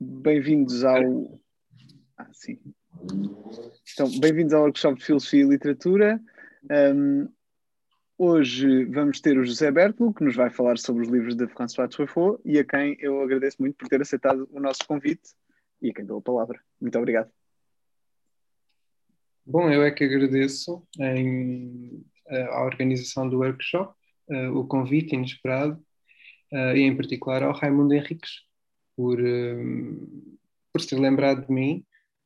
bem-vindos ao. Ah, sim. Então, bem-vindos ao workshop de Filosofia e Literatura. Um, hoje vamos ter o José Bertolo, que nos vai falar sobre os livros de François Truffaut e a quem eu agradeço muito por ter aceitado o nosso convite e a quem dou a palavra. Muito obrigado. Bom, eu é que agradeço em, eh, a organização do workshop, uh, o convite inesperado, uh, e em particular ao Raimundo Henriques, por, uh, por ter lembrado de mim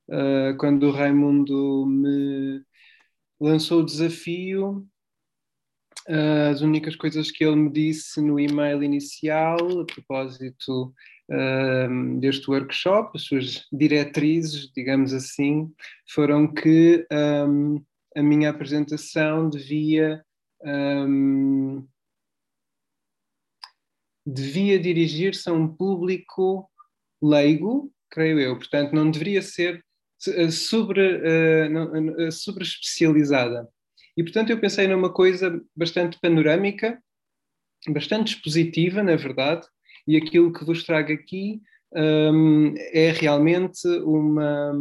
uh, quando o Raimundo me lançou o desafio. Uh, as únicas coisas que ele me disse no e-mail inicial, a propósito uh, deste workshop, as suas diretrizes, digamos assim, foram que um, a minha apresentação devia um, devia dirigir-se a um público leigo, creio eu, portanto não deveria ser eh, sobre, uh, sobre especializada. E portanto eu pensei numa coisa bastante panorâmica, bastante expositiva, na verdade, e aquilo que vos trago aqui um, é realmente uma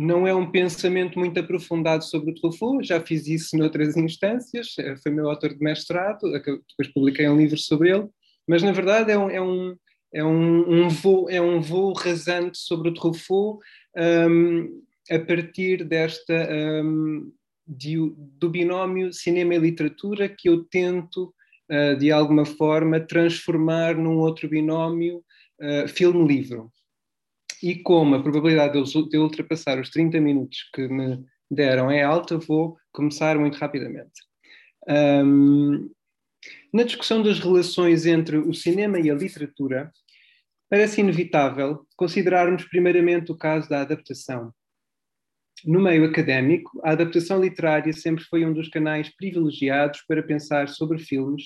não é um pensamento muito aprofundado sobre o Truffaut, já fiz isso noutras instâncias, eh, foi meu autor de mestrado, depois publiquei um livro sobre ele, mas na verdade é um, é um, é um, um voo, é um voo rasante sobre o Truffaut um, a partir desta um, de, do binómio cinema e literatura que eu tento uh, de alguma forma transformar num outro binómio uh, filme-livro e como a probabilidade de eu ultrapassar os 30 minutos que me deram é alta, vou começar muito rapidamente. Um, na discussão das relações entre o cinema e a literatura, parece inevitável considerarmos primeiramente o caso da adaptação. No meio académico, a adaptação literária sempre foi um dos canais privilegiados para pensar sobre filmes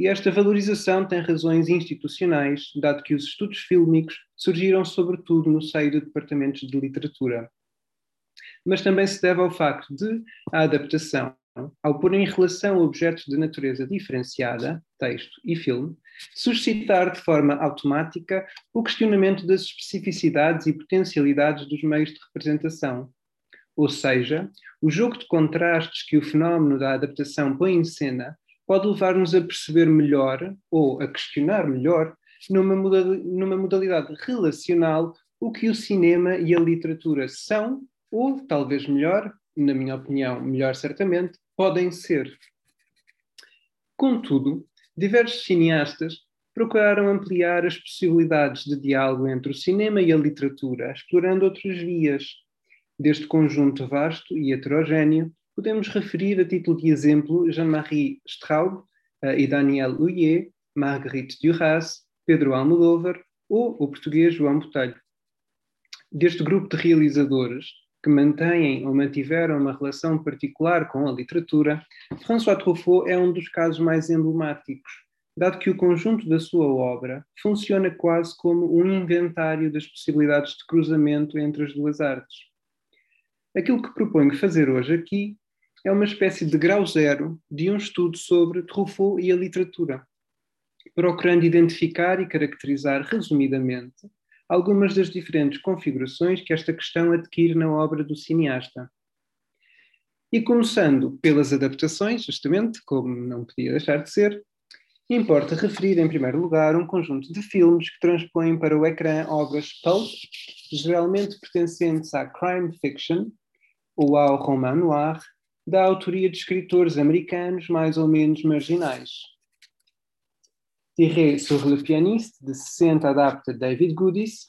e esta valorização tem razões institucionais, dado que os estudos fílmicos surgiram sobretudo no seio de departamentos de literatura. Mas também se deve ao facto de a adaptação, ao pôr em relação objetos de natureza diferenciada, texto e filme, suscitar de forma automática o questionamento das especificidades e potencialidades dos meios de representação. Ou seja, o jogo de contrastes que o fenómeno da adaptação põe em cena pode levar-nos a perceber melhor ou a questionar melhor, numa numa modalidade relacional, o que o cinema e a literatura são, ou talvez melhor, na minha opinião, melhor certamente, podem ser. Contudo, diversos cineastas procuraram ampliar as possibilidades de diálogo entre o cinema e a literatura, explorando outras vias. Deste conjunto vasto e heterogéneo, podemos referir a título de exemplo Jean-Marie Straub uh, e Daniel Huyer, Marguerite Duras, Pedro Almodóvar ou o português João Botelho. Deste grupo de realizadores que mantêm ou mantiveram uma relação particular com a literatura, François Truffaut é um dos casos mais emblemáticos, dado que o conjunto da sua obra funciona quase como um inventário das possibilidades de cruzamento entre as duas artes. Aquilo que proponho fazer hoje aqui é uma espécie de grau zero de um estudo sobre Truffaut e a literatura, procurando identificar e caracterizar resumidamente algumas das diferentes configurações que esta questão adquire na obra do cineasta. E começando pelas adaptações, justamente, como não podia deixar de ser, importa referir em primeiro lugar um conjunto de filmes que transpõem para o ecrã obras pulp, geralmente pertencentes à crime fiction ou ao roman noir, da autoria de escritores americanos mais ou menos marginais. Tiré sur le pianiste, de 60, adapta David Goodis.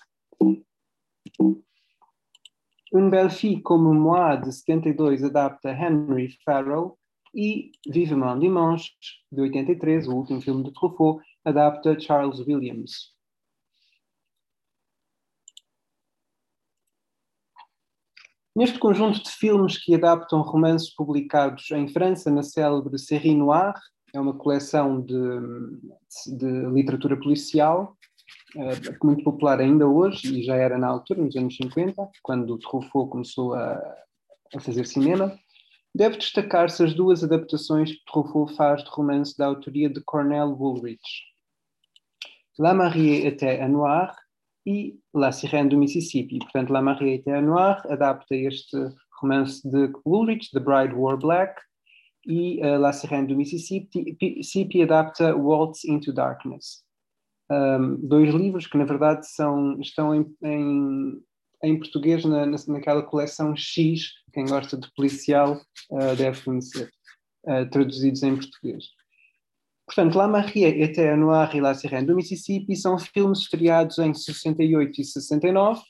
Une belle fille comme moi, de 72, adapta Henry Farrell. E Vivement Dimanche, de 83, o último filme de Truffaut, adapta Charles Williams. Neste conjunto de filmes que adaptam romances publicados em França na célebre Série Noire, é uma coleção de, de literatura policial, uh, muito popular ainda hoje, e já era na altura, nos anos 50, quando Truffaut começou a, a fazer cinema. Deve destacar-se as duas adaptações que Truffaut faz de romance da autoria de Cornell Woolrich. La Marie était à Noir e La Sirène do Mississippi. Portanto, La Marie était à Noir adapta este romance de Woolrich, The Bride Wore Black, e uh, La Sirène do Mississippi, Mississippi adapta Waltz into Darkness. Um, dois livros que, na verdade, são, estão em, em, em português na, naquela coleção X, quem gosta de policial uh, deve conhecer, uh, traduzidos em português. Portanto, La Marie était Noir e La Sirène do Mississippi são filmes estreados em 68 e 69,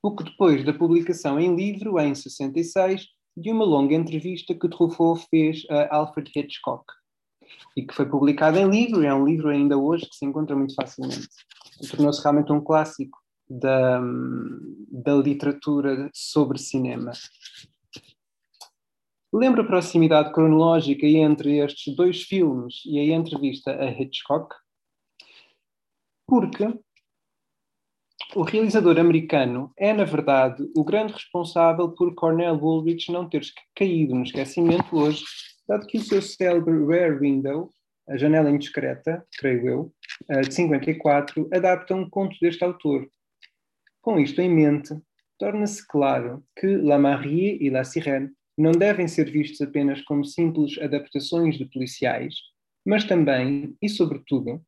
pouco depois da publicação em livro, em 66, de uma longa entrevista que Truffaut fez a Alfred Hitchcock e que foi publicada em livro, e é um livro ainda hoje que se encontra muito facilmente. Tornou-se realmente um clássico da, da literatura sobre cinema. Lembra a proximidade cronológica entre estes dois filmes e a entrevista a Hitchcock? Porque o realizador americano é, na verdade, o grande responsável por Cornell Woolrich não ter caído no esquecimento hoje, dado que o seu célebre Rare Window, a janela indiscreta, creio eu, de 54, adapta um conto deste autor. Com isto em mente, torna-se claro que La Marie e La Sirène não devem ser vistos apenas como simples adaptações de policiais, mas também, e sobretudo,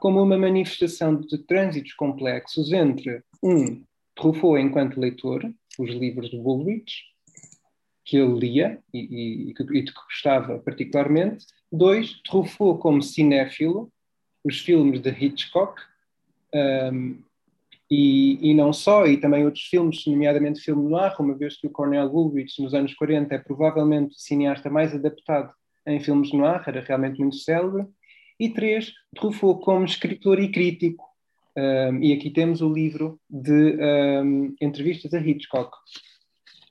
como uma manifestação de trânsitos complexos entre, um, Truffaut enquanto leitor, os livros de Woolrich, que ele lia e, e, e, que, e que gostava particularmente, dois, Truffaut como cinéfilo, os filmes de Hitchcock, um, e, e, não só, e também outros filmes, nomeadamente filme noir, uma vez que o Cornel Woolrich, nos anos 40, é provavelmente o cineasta mais adaptado em filmes noir, era realmente muito célebre. E três, Truffaut como escritor e crítico. Um, e aqui temos o livro de um, entrevistas a Hitchcock.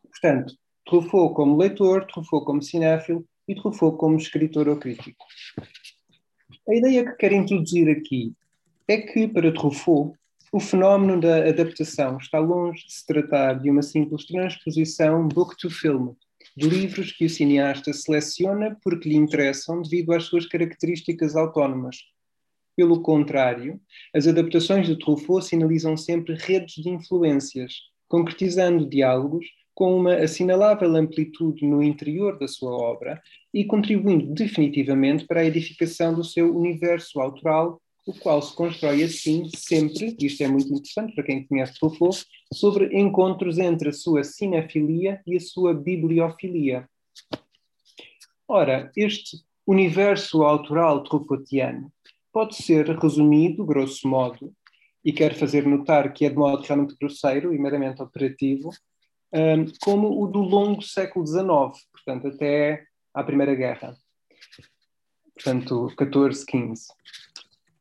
Portanto, Truffaut como leitor, Truffaut como cinéfilo e Truffaut como escritor ou crítico. A ideia que quero introduzir aqui é que, para Truffaut, o fenómeno da adaptação está longe de se tratar de uma simples transposição book to film, de livros que o cineasta seleciona porque lhe interessam devido às suas características autónomas. Pelo contrário, as adaptações de Truffaut sinalizam sempre redes de influências, concretizando diálogos com uma assinalável amplitude no interior da sua obra e contribuindo definitivamente para a edificação do seu universo autoral o qual se constrói assim sempre, isto é muito interessante para quem conhece Truffaut, sobre encontros entre a sua cinefilia e a sua bibliofilia. Ora, este universo autoral truffautiano pode ser resumido, grosso modo, e quero fazer notar que é de modo realmente grosseiro e meramente operativo, um, como o do longo século XIX, portanto, até à Primeira Guerra. Portanto, 14, 15.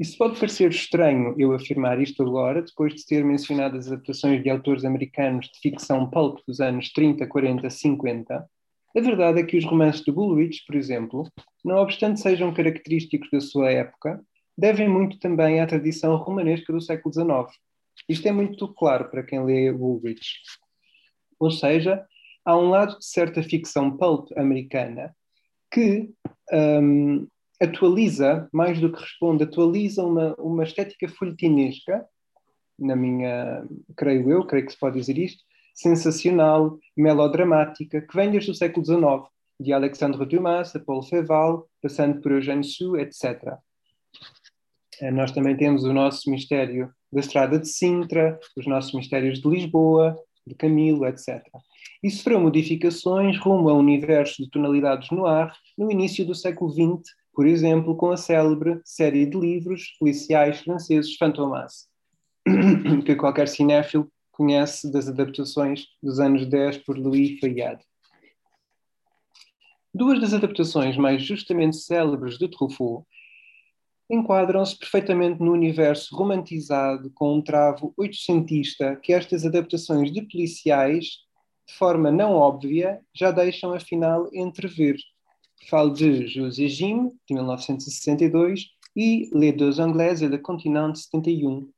Isso pode parecer estranho eu afirmar isto agora, depois de ter mencionado as adaptações de autores americanos de ficção pulp dos anos 30, 40, 50. A verdade é que os romances de Bullrich, por exemplo, não obstante sejam característicos da sua época, devem muito também à tradição romanesca do século XIX. Isto é muito claro para quem lê Bullrich. Ou seja, há um lado de certa ficção pulp americana que um, atualiza, mais do que responde, atualiza uma, uma estética folhetinesca, na minha, creio eu, creio que se pode dizer isto, sensacional, melodramática, que vem desde o século XIX, de Alexandre Dumas a Paul Feval, passando por Eugène Sue, etc. Eh, nós também temos o nosso mistério da Estrada de Sintra, os nossos mistérios de Lisboa, de Camilo, etc. E sofreu modificações rumo a um universo de tonalidades no ar no início do século XX, por exemplo, com a célebre série de livros policiais franceses Fantomas, que qualquer cinéfilo conhece das adaptações dos anos 10 por Louis Fayad. Duas das adaptações mais justamente célebres de Truffaut enquadram-se perfeitamente no universo romantizado com um travo oitocentista que estas adaptações de policiais, de forma não óbvia, já deixam afinal entrever. Falo de José Jim, de 1962, e Les Deux Anglais et de 71.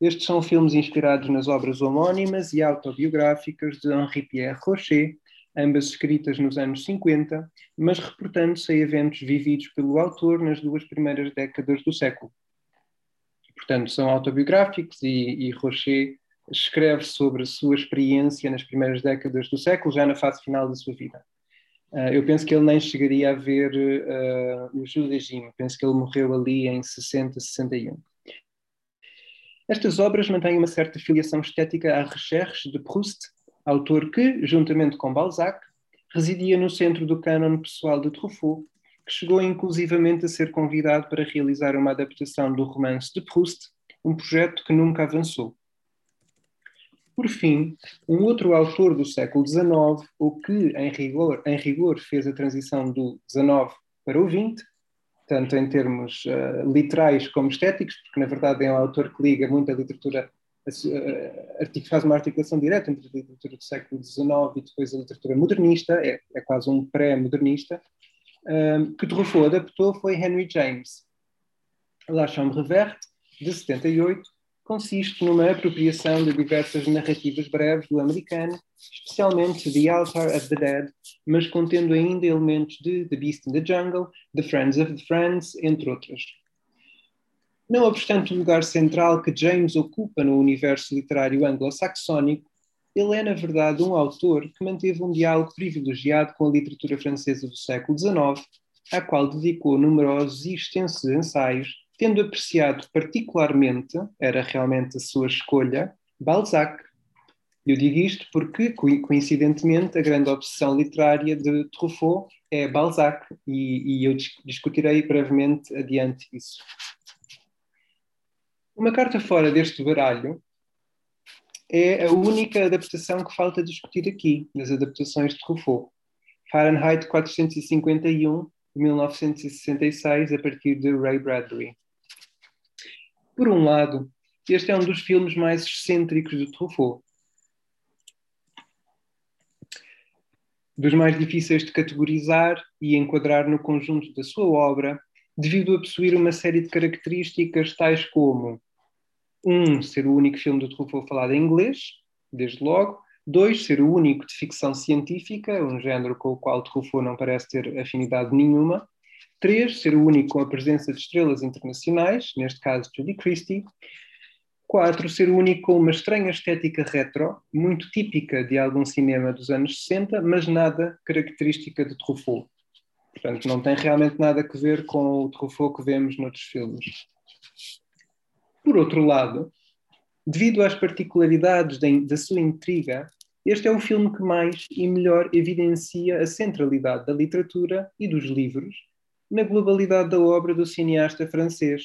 Estes são filmes inspirados nas obras homónimas e autobiográficas de Henri-Pierre Rocher, ambas escritas nos anos 50, mas reportando-se a eventos vividos pelo autor nas duas primeiras décadas do século. Portanto, são autobiográficos e, e Rocher escreve sobre a sua experiência nas primeiras décadas do século, já na fase final da sua vida. Uh, eu penso que ele nem chegaria a ver uh, o judaísmo, penso que ele morreu ali em 60, 61. Estas obras mantêm uma certa filiação estética à Recherche de Proust, autor que, juntamente com Balzac, residia no centro do cânon pessoal de Truffaut, que chegou inclusivamente a ser convidado para realizar uma adaptação do romance de Proust, um projeto que nunca avançou. Por fim, um outro autor do século XIX, o que, em rigor, em rigor fez a transição do XIX para o XX, tanto em termos uh, literais como estéticos, porque na verdade é um autor que liga muito a literatura, uh, faz uma articulação direta entre a literatura do século XIX e depois a literatura modernista, é, é quase um pré-modernista, um, que Truffaut adaptou foi Henry James. La Chambre Verte, de 78, consiste numa apropriação de diversas narrativas breves do americano, especialmente The Altar of the Dead, mas contendo ainda elementos de The Beast in the Jungle, The Friends of the Friends, entre outras. Não obstante o lugar central que James ocupa no universo literário anglo-saxónico, ele é, na verdade, um autor que manteve um diálogo privilegiado com a literatura francesa do século XIX, à qual dedicou numerosos e extensos ensaios tendo apreciado particularmente, era realmente a sua escolha, Balzac. Eu digo isto porque, coincidentemente, a grande obsessão literária de Truffaut é Balzac, e, e eu discutirei brevemente adiante isso. Uma carta fora deste baralho é a única adaptação que falta discutir aqui, das adaptações de Truffaut. Fahrenheit 451, de 1966, a partir de Ray Bradbury. Por um lado, este é um dos filmes mais excêntricos de Truffaut. Dos mais difíceis de categorizar e enquadrar no conjunto da sua obra, devido a possuir uma série de características tais como um, ser o único filme de Truffaut falado em inglês, desde logo, dois, ser o único de ficção científica, um género com o qual Truffaut não parece ter afinidade nenhuma, Três, ser o único com a presença de estrelas internacionais, neste caso Judy Christie. Quatro, ser o único com uma estranha estética retro, muito típica de algum cinema dos anos 60, mas nada característica de Truffaut. Portanto, não tem realmente nada a ver com o Truffaut que vemos noutros filmes. Por outro lado, devido às particularidades da sua intriga, este é o filme que mais e melhor evidencia a centralidade da literatura e dos livros na globalidade da obra do cineasta francês,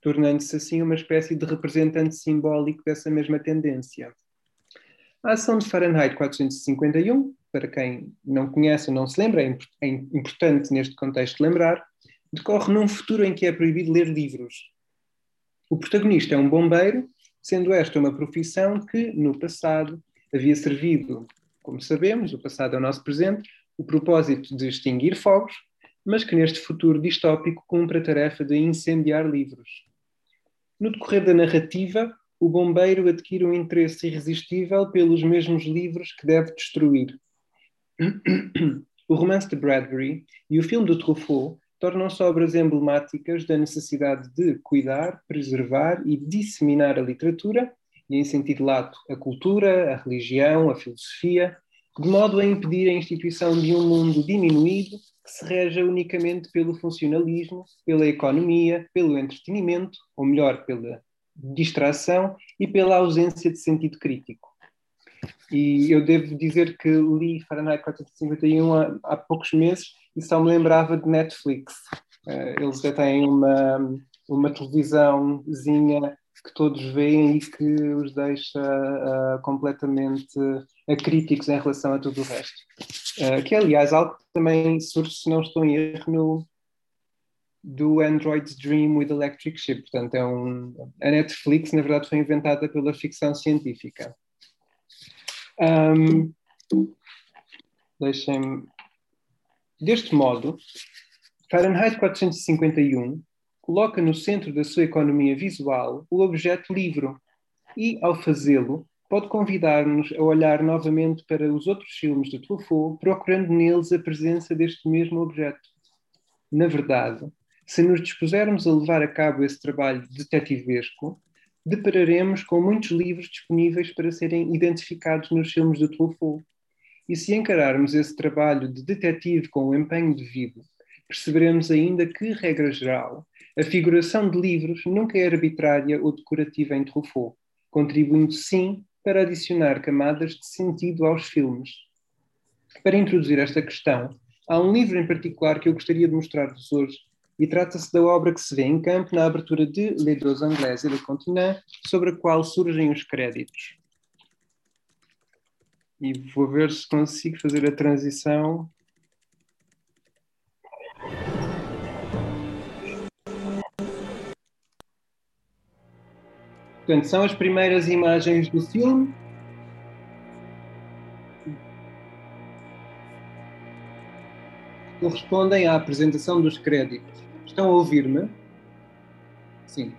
tornando-se assim uma espécie de representante simbólico dessa mesma tendência. A ação de Fahrenheit 451, para quem não conhece ou não se lembra, é, é importante neste contexto lembrar, decorre num futuro em que é proibido ler livros. O protagonista é um bombeiro, sendo esta uma profissão que, no passado, havia servido, como sabemos, o passado é o nosso presente, o propósito de extinguir fogos, mas que neste futuro distópico cumpre a tarefa de incendiar livros. No decorrer da narrativa, o bombeiro adquire um interesse irresistível pelos mesmos livros que deve destruir. O romance de Bradbury e o filme de Truffaut tornam-se obras emblemáticas da necessidade de cuidar, preservar e disseminar a literatura, e em sentido lato, a cultura, a religião, a filosofia, de modo a impedir a instituição de um mundo diminuído que se reja unicamente pelo funcionalismo, pela economia, pelo entretenimento, ou melhor, pela distração e pela ausência de sentido crítico. E eu devo dizer que li Fahrenheit 451 há, há poucos meses e só me lembrava de Netflix. Uh, eles já têm uma, uma televisãozinha que todos veem e que os deixa uh, completamente críticos em relação a tudo o resto. Uh, que, aliás, algo que também surge, se não estou em erro, no, do Android's Dream with Electric Sheep. Portanto, é um, a Netflix, na verdade, foi inventada pela ficção científica. Um, Deixem-me. Deste modo, Fahrenheit 451 coloca no centro da sua economia visual o objeto livro e, ao fazê-lo, pode convidar-nos a olhar novamente para os outros filmes de Truffaut, procurando neles a presença deste mesmo objeto. Na verdade, Se nos dispusermos a levar a cabo esse trabalho detetivesco, depararemos com muitos livros disponíveis para serem identificados nos filmes de Truffaut. E se encararmos esse trabalho de detetive com o empenho devido, perceberemos ainda que, regra geral, a figuração de livros nunca é arbitrária ou decorativa em Truffaut, contribuindo sim para adicionar camadas de sentido aos filmes. Para introduzir esta questão, há um livro em particular que eu gostaria de mostrar-vos hoje, e trata-se da obra que se vê em campo na abertura de Les Deux Anglais et le Continent, sobre a qual surgem os créditos. E vou ver se consigo fazer a transição. Portanto, são as primeiras imagens do filme. Correspondem à apresentação dos créditos. Estão a ouvir-me? Sim.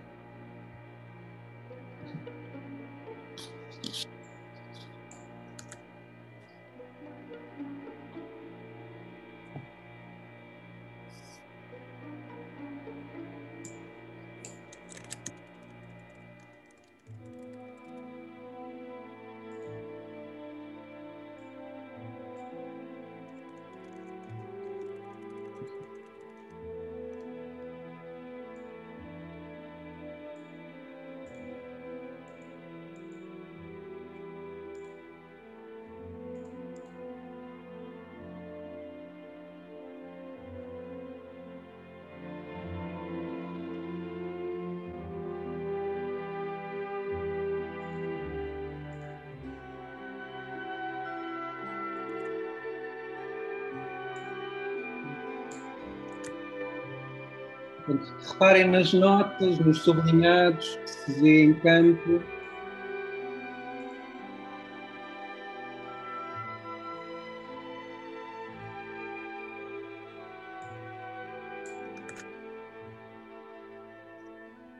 Portanto, reparem nas notas, nos sublinhados que se vê em campo.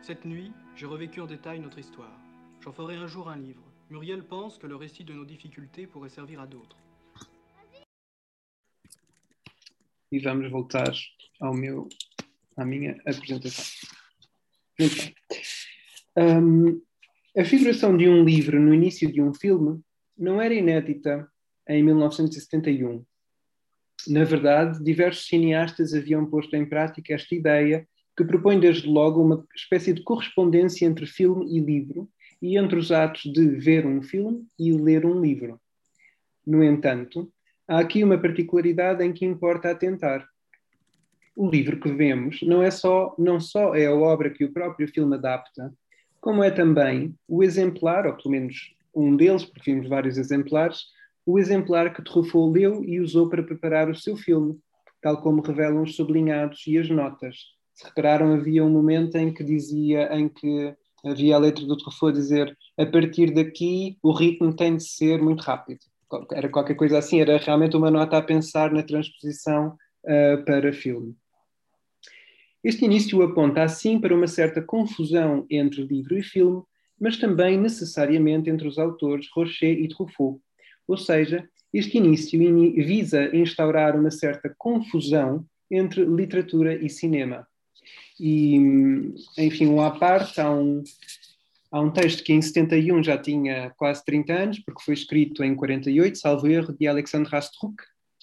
Cette nuit, j'ai revécu en détail notre histoire. J'en ferai un jour un livre. Muriel pense que le récit de nos difficultés pourrait servir à d'autres. E vamos voltar ao meu à minha apresentação. Muito bem. Um, a figuração de um livro no início de um filme não era inédita em 1971. Na verdade, diversos cineastas haviam posto em prática esta ideia, que propõe desde logo uma espécie de correspondência entre filme e livro, e entre os atos de ver um filme e ler um livro. No entanto, há aqui uma particularidade em que importa atentar o livro que vemos não é só não só é a obra que o próprio filme adapta, como é também o exemplar, ou pelo menos um deles, porque vimos vários exemplares, o exemplar que Truffaut leu e usou para preparar o seu filme, tal como revelam os sublinhados e as notas. Se repararam, havia um momento em que dizia, em que havia a letra do Truffaut dizer a partir daqui o ritmo tem de ser muito rápido. Era qualquer coisa assim, era realmente uma nota a pensar na transposição uh, para filme. Este início aponta assim para uma certa confusão entre livro e filme, mas também necessariamente entre os autores Rocher e Truffaut. Ou seja, este início visa instaurar uma certa confusão entre literatura e cinema. E, enfim, um à parte, há um, há um texto que em 71 já tinha quase 30 anos, porque foi escrito em 48, salvo erro, de Alexandre Rastruc,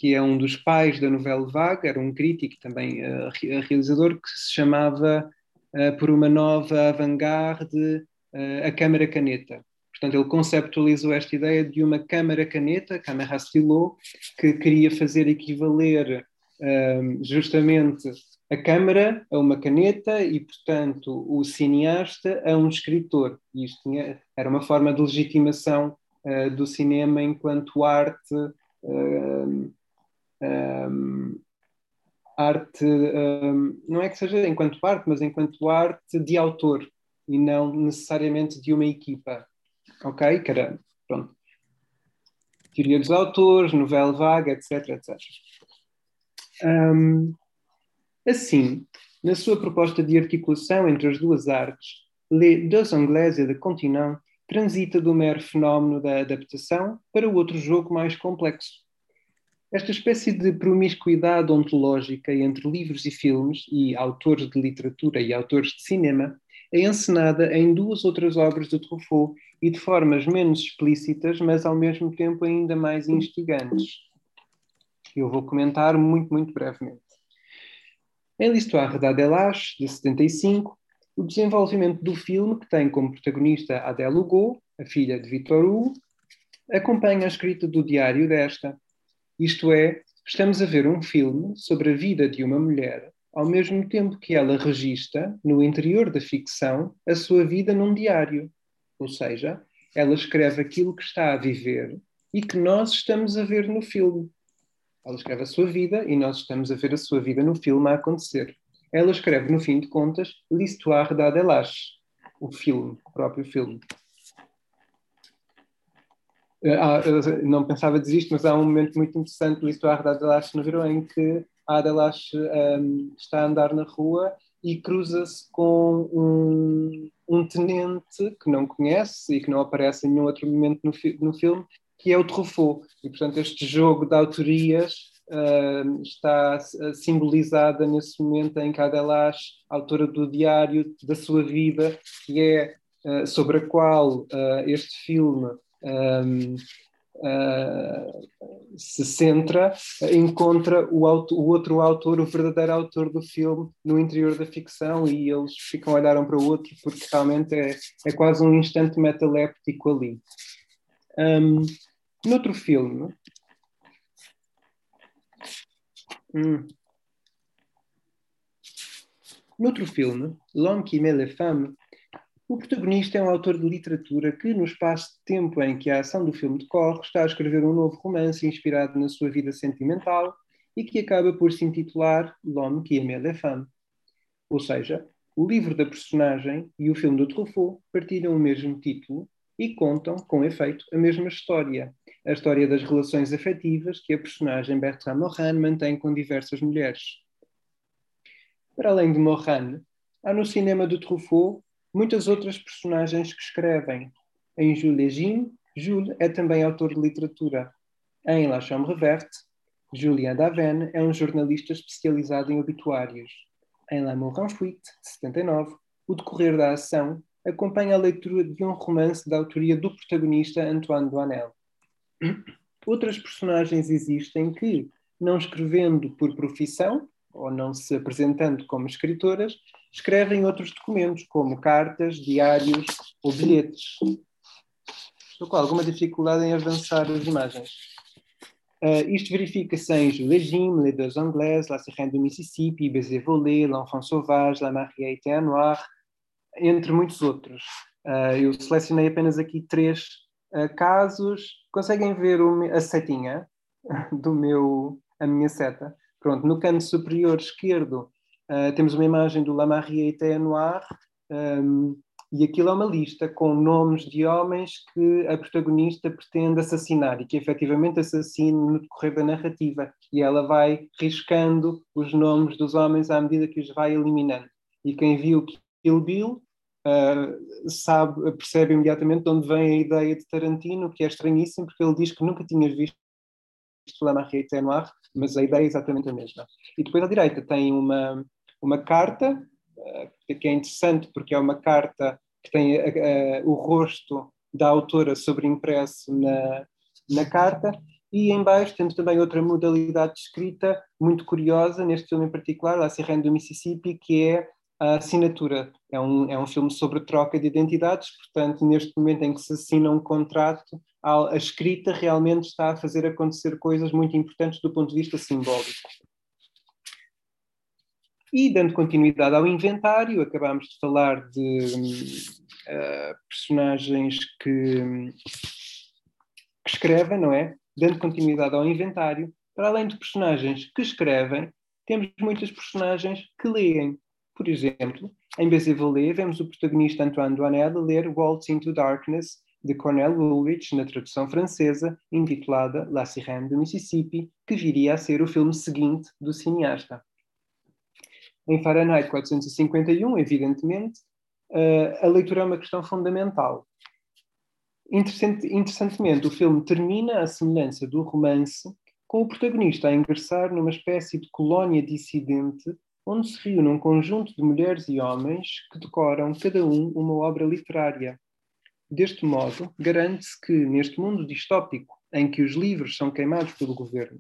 que é um dos pais da novela vaga, era um crítico também uh, realizador, que se chamava uh, Por uma Nova Avant-Garde uh, a Câmara Caneta. Portanto, ele conceptualizou esta ideia de uma câmara caneta, câmara stylo, que queria fazer equivaler justamente a câmara a uma caneta e, portanto, o cineasta a um escritor. E isto tinha, era uma forma de legitimação uh, do cinema enquanto arte uh, um, arte, um, não é que seja enquanto arte, mas enquanto arte de autor e não necessariamente de uma equipa. Ok? Era, pronto. Teoria dos autores, novela vaga, etc, etc. Um, assim, na sua proposta de articulação entre as duas artes, Les Deux Anglais et le Continent transita do mero fenómeno da adaptação para o outro jogo mais complexo, Esta espécie de promiscuidade ontológica entre livros e filmes, e autores de literatura e autores de cinema, é encenada em duas outras obras de Truffaut e de formas menos explícitas, mas ao mesmo tempo ainda mais instigantes. Eu vou comentar muito, muito brevemente. Em L'Histoire d'Adelache, de 75, o desenvolvimento do filme, que tem como protagonista Adèle Hugo, a filha de Victor Hugo, acompanha a escrita do diário desta. Isto é, estamos a ver um filme sobre a vida de uma mulher, ao mesmo tempo que ela registra, no interior da ficção, a sua vida num diário. Ou seja, ela escreve aquilo que está a viver e que nós estamos a ver no filme. Ela escreve a sua vida e nós estamos a ver a sua vida no filme a acontecer. Ela escreve, no fim de contas, L'Histoire d'Adelache, o filme, o próprio filme. Ah, não pensava dizer isto, mas há um momento muito interessante do L'Histoire d'Adelache no verão em que a Adelache um, está a andar na rua e cruza-se com um, um, tenente que não conhece e que não aparece em nenhum outro momento no, fi no filme, que é o Truffaut. E, portanto, este jogo de autorias uh, está simbolizada nesse momento em que a Adelache, autora do diário da sua vida, que é uh, sobre a qual uh, este filme um, se centra, encontra o, auto, o, outro autor, o verdadeiro autor do filme, no interior da ficção e eles ficam a olhar um para o outro porque realmente é, é quase um instante metaléptico ali. Um, noutro filme. Hum, noutro filme, L'homme qui met les femmes, o protagonista é um autor de literatura que, no espaço de tempo em que a ação do filme decorre, está a escrever um novo romance inspirado na sua vida sentimental e que acaba por se intitular L'homme qui aimait les femmes. Ou seja, o livro da personagem e o filme do Truffaut partilham o mesmo título e contam, com efeito, a mesma história, a história das relações afetivas que a personagem Bertrand Morin mantém com diversas mulheres. Para além de Morin, há no cinema do Truffaut muitas outras personagens que escrevem. Em Jules Legime, Jules é também autor de literatura. Em La Chambre Verte, Julien Daven é um jornalista especializado em obituários. Em L'amour en fuite, de 79, o decorrer da ação acompanha a leitura de um romance da autoria do protagonista Antoine Doinel. Outras personagens existem que, não escrevendo por profissão, ou não se apresentando como escritoras, escrevem outros documentos, como cartas, diários ou bilhetes. Estou com alguma dificuldade em avançar as imagens. Uh, isto verifica-se em Jules Jim, Les Deux Anglaises, La Sirène do Mississippi, Baiser Volé, L'Enfant Sauvage, La Mariée et Noir, entre muitos outros. Uh, eu selecionei apenas aqui três uh, casos. Conseguem ver a setinha do meu, a minha seta? Pronto, no canto superior esquerdo Uh, temos uma imagem do La Mariette Noir, um, e aquilo é uma lista com nomes de homens que a protagonista pretende assassinar e que efetivamente assassina no decorrer da narrativa. E ela vai riscando os nomes dos homens à medida que os vai eliminando. E quem viu Kill Bill uh, sabe, percebe imediatamente de onde vem a ideia de Tarantino, que é estranhíssimo, porque ele diz que nunca tinha visto La Mariette Noir, mas a ideia é exatamente a mesma. E depois à direita tem uma, uma carta, uh, que é interessante porque é uma carta que tem uh, o rosto da autora sobreimpresso na, na carta, e em baixo temos também outra modalidade de escrita muito curiosa, neste filme em particular, La Sirene do Mississippi, que é a assinatura. É um, é um filme sobre troca de identidades, portanto, neste momento em que se assina um contrato, a, a escrita realmente está a fazer acontecer coisas muito importantes do ponto de vista simbólico. E dando continuidade ao inventário, acabámos de falar de uh, personagens que, que escrevem, não é? Dando continuidade ao inventário, para além de personagens que escrevem, temos muitas personagens que leem. Por exemplo, em Bézivolé, vemos o protagonista Antoine Douanel ler Waltz into Darkness, de Cornel Woolrich, na tradução francesa, intitulada La Sirène do Mississippi, que viria a ser o filme seguinte do cineasta. Em Fahrenheit 451, evidentemente, uh, a leitura é uma questão fundamental. Interessante, interessantemente, o filme termina à semelhança do romance, com o protagonista a ingressar numa espécie de colónia dissidente onde se reúne um conjunto de mulheres e homens que decoram cada um uma obra literária. Deste modo, garante-se que, neste mundo distópico, em que os livros são queimados pelo governo,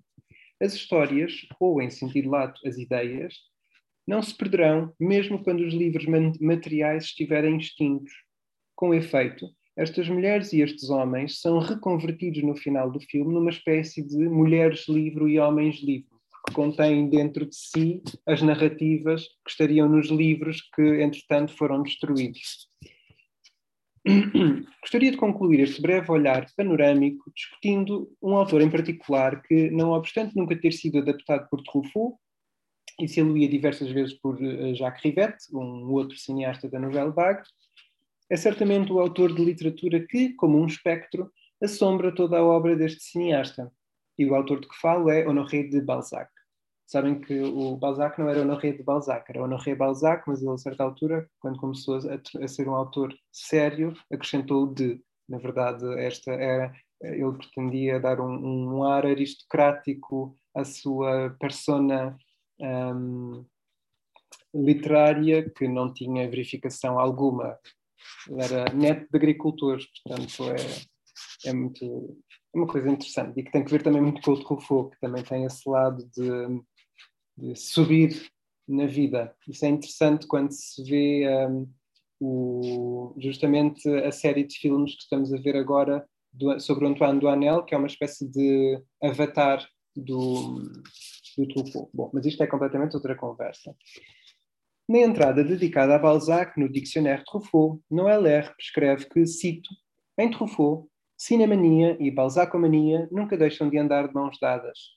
as histórias, ou em sentido lato, as ideias, não se perderão, mesmo quando os livros materiais estiverem extintos. Com efeito, estas mulheres e estes homens são reconvertidos no final do filme numa espécie de mulheres-livro e homens-livro, que contêm dentro de si as narrativas que estariam nos livros que, entretanto, foram destruídos. Gostaria de concluir este breve olhar panorâmico discutindo um autor em particular que, não obstante nunca ter sido adaptado por Truffaut, e se aluía diversas vezes por eh, Jacques Rivette, um outro cineasta da Nouvelle Vague, é certamente o autor de literatura que, como um espectro, assombra toda a obra deste cineasta. E o autor de que falo é Honoré de Balzac. Sabem que o Balzac não era Honoré de Balzac, era Honoré Balzac, mas ele, a certa altura, quando começou a, a ser um autor sério, acrescentou de. Na verdade, esta era, ele pretendia dar um, um ar aristocrático à sua persona um, literária que não tinha verificação alguma era neto de agricultores, portanto é, é muito é uma coisa interessante e que tem que ver também muito com o Truffaut, que também tem esse lado de, de subir na vida. Isso é interessante quando se vê um, o, justamente a série de filmes que estamos a ver agora do, sobre Antoine Duanel, que é uma espécie de avatar do, do Truffaut. Bom, mas isto é completamente outra conversa. Na entrada dedicada a Balzac no Dictionnaire Truffaut, Noël R. escreve que, cito, em Truffaut, cinemania e balzacomania nunca deixam de andar de mãos dadas.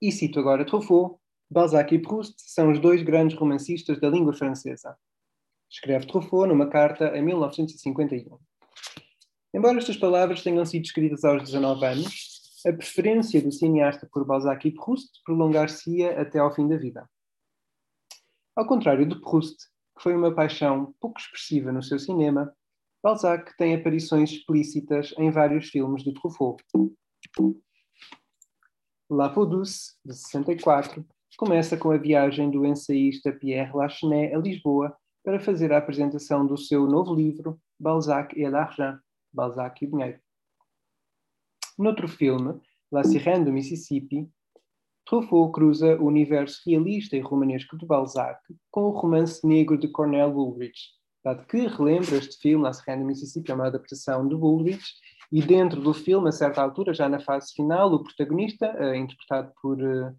E cito agora Truffaut, Balzac e Proust são os dois grandes romancistas da língua francesa. Escreve Truffaut numa carta em 1951. Embora estas palavras tenham sido escritas aos 19 anos, a preferência do cineasta por Balzac e Proust prolongar-se-ia até ao fim da vida. Ao contrário de Proust, que foi uma paixão pouco expressiva no seu cinema, Balzac tem aparições explícitas em vários filmes de Truffaut. La Peau Douce, de 64, começa com a viagem do ensaísta Pierre Lachenet a Lisboa para fazer a apresentação do seu novo livro, Balzac et l'Argent, Balzac e o Dinheiro. Noutro filme, La Sirène do Mississippi, Truffaut cruza o universo realista e romanesco de Balzac com o romance negro de Cornell Woolrich, dado que relembra este filme, La Serrana Mississippi, é uma adaptação de Woolrich, e dentro do filme, a certa altura, já na fase final, o protagonista, uh, interpretado por uh,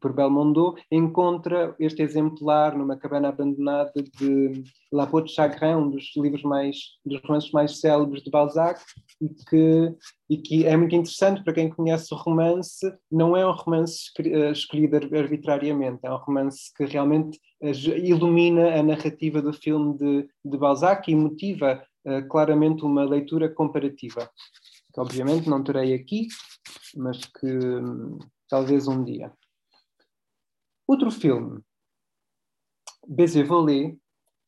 por Belmondo, encontra este exemplar numa cabana abandonada de La Peau de Chagrin, um dos livros mais, dos romances mais célebres de Balzac, e que, e que é muito interessante para quem conhece o romance, não é um romance escolhido arbitrariamente, é um romance que realmente ilumina a narrativa do filme de, de Balzac e motiva uh, claramente uma leitura comparativa, que obviamente não terei aqui, mas que hum, talvez um dia. Outro filme, Baiser Volé,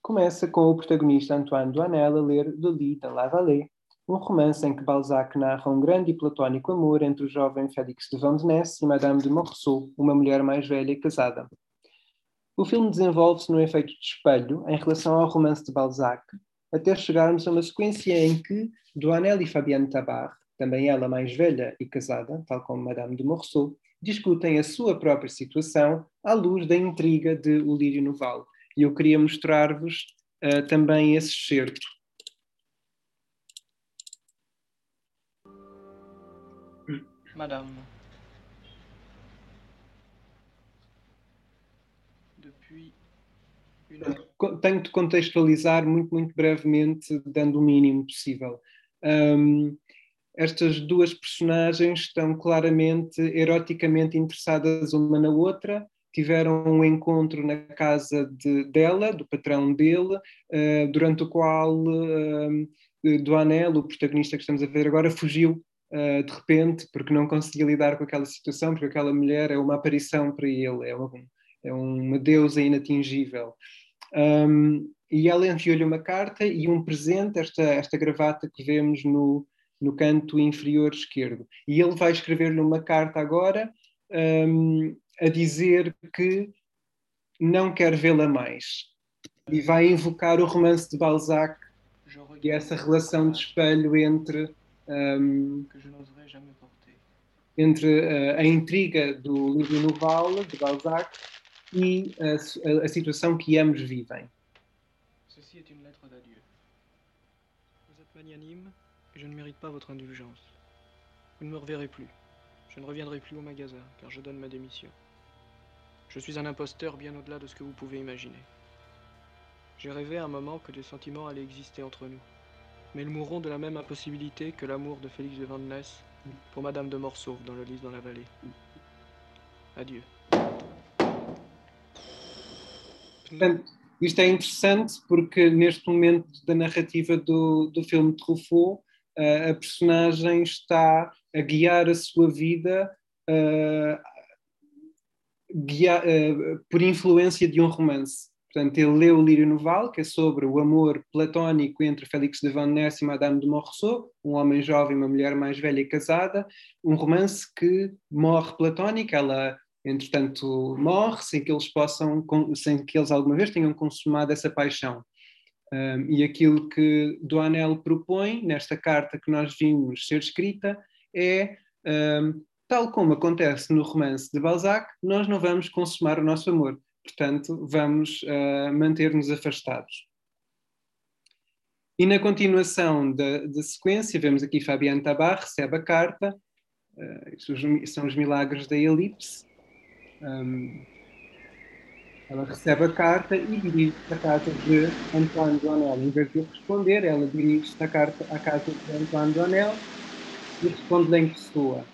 começa com o protagonista Antoine Duanel a ler Le Lit dans la Vallée, um romance em que Balzac narra um grande e platónico amor entre o jovem Félix de Vandenesse e Madame de Morceau, uma mulher mais velha e casada. O filme desenvolve-se num efeito de espelho em relação ao romance de Balzac, até chegarmos a uma sequência em que Duanel e Fabienne Tabar, também ela mais velha e casada, tal como Madame de Morceau, discutem a sua própria situação à luz da intriga de O Lírio no Vale. E eu queria mostrar-vos uh, também esse excerto. Madame, depuis une... Tenho de contextualizar muito, muito brevemente, dando o mínimo possível. Um, estas duas personagens estão claramente eroticamente interessadas uma na outra, tiveram um encontro na casa de, dela, do patrão dele, uh, durante o qual uh, Duanel, o protagonista que estamos a ver agora, fugiu uh, de repente porque não conseguia lidar com aquela situação, porque aquela mulher é uma aparição para ele, é uma, é uma deusa inatingível. Um, e ela enviou-lhe uma carta e um presente, esta, esta gravata que vemos no, no canto inferior esquerdo. E ele vai escrever-lhe uma carta agora um, a dizer que não quer vê-la mais. E vai invocar o romance de Balzac e essa relação de espelho entre, um, entre uh, a intriga do livro novel de Balzac e a, a, a situação que ambos vivem. Ceci est une lettre d'adieu. Vous êtes magnanime et je ne mérite pas votre indulgence. Vous ne me reverrez plus. Je ne reviendrai plus au magasin car je donne ma démission. Je suis un imposteur bien au-delà de ce que vous pouvez imaginer. J'ai rêvé un moment que des sentiments allaient exister entre nous. Mais ils mourront de la même impossibilité que l'amour de Félix de Vandenesse pour Madame de Morceau dans le livre dans la vallée. Adieu. Portanto, isto é interessante porque neste momento da narrativa do, do filme de Truffaut, uh, a personagem está a guiar a sua vida uh, uh, por influência de um romance. Portanto, ele leu o Lírio Noval, que é sobre o amor platónico entre Félix de Vannes e Madame de Morceau, um homem jovem e uma mulher mais velha e casada, um romance que morre platónico, ela entretanto morre sem que eles possam, sem que eles alguma vez tenham consumado essa paixão. Um, e aquilo que Doanel propõe nesta carta que nós vimos ser escrita é um, tal como acontece no romance de Balzac, nós não vamos consumar o nosso amor portanto, vamos uh, manter-nos afastados. E na continuação da, da, sequência, vemos aqui Fabiano Tabar, recebe a carta, uh, são os milagres da elipse. Um, ela recebe a carta e dirige-se à casa de Antoine Donel. Em vez de responder, ela dirige-se à, carta, à casa de Antoine Donel e responde-lhe em pessoa.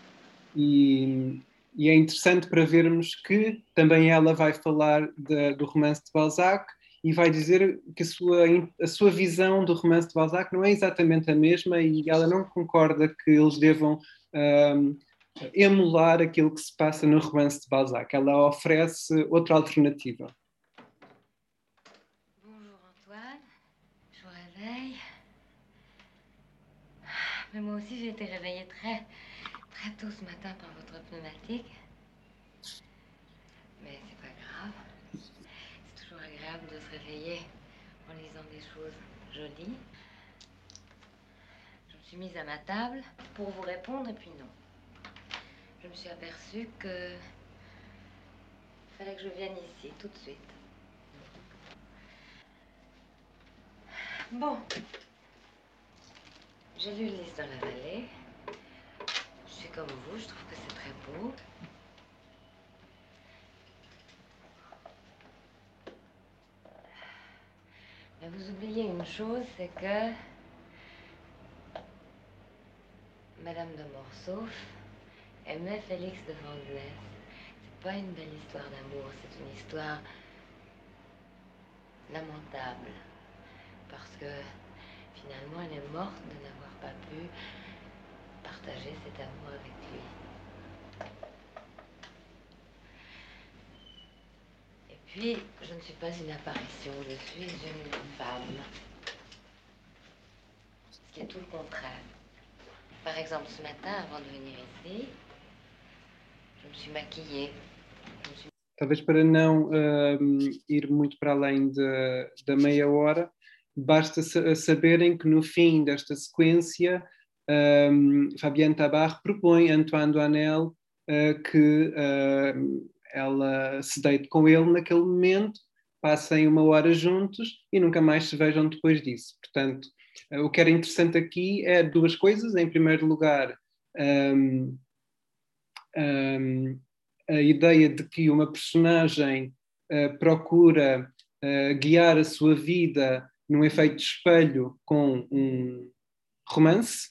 E e é interessante para vermos que também ela vai falar de, do romance de Balzac e vai dizer que a sua, a sua visão do romance de Balzac não é exatamente a mesma e ela não concorda que eles devam um, emular aquilo que se passa no romance de Balzac. Ela oferece outra alternativa. Bonjour Antoine, je vous réveille. Mais moi aussi j'ai été réveillée très très tôt ce matin par votre pneumatique. Mais c'est pas grave. C'est toujours agréable de se réveiller en lisant des choses jolies. Je me suis mise à ma table pour vous répondre et puis non. Je me suis aperçue que fallait que je vienne ici tout de suite. Bon. J'ai lu Lys dans la vallée comme vous, je trouve que c'est très beau. Mais vous oubliez une chose, c'est que Madame de Morceau aimait Félix de Vandenesse. C'est pas une belle histoire d'amour, c'est une histoire lamentable. Parce que finalement, elle est morte de n'avoir pas pu partager cet amour avec lui. Et puis, je ne suis pas une apparition, je suis une femme. Ce qui est tout le contraire. Par exemple, ce matin, avant de venir ici, je me. Talvez para não um, ir muito para além de, da meia hora, basta saberem que no fim desta sequência um, Fabienne Tabar propõe a Antoine Duanel uh, que uh, ela se deite com ele naquele momento, passem uma hora juntos e nunca mais se vejam depois disso. Portanto, uh, o que era interessante aqui é duas coisas. Em primeiro lugar, um, um, a ideia de que uma personagem procura guiar a sua vida num efeito de espelho com um romance,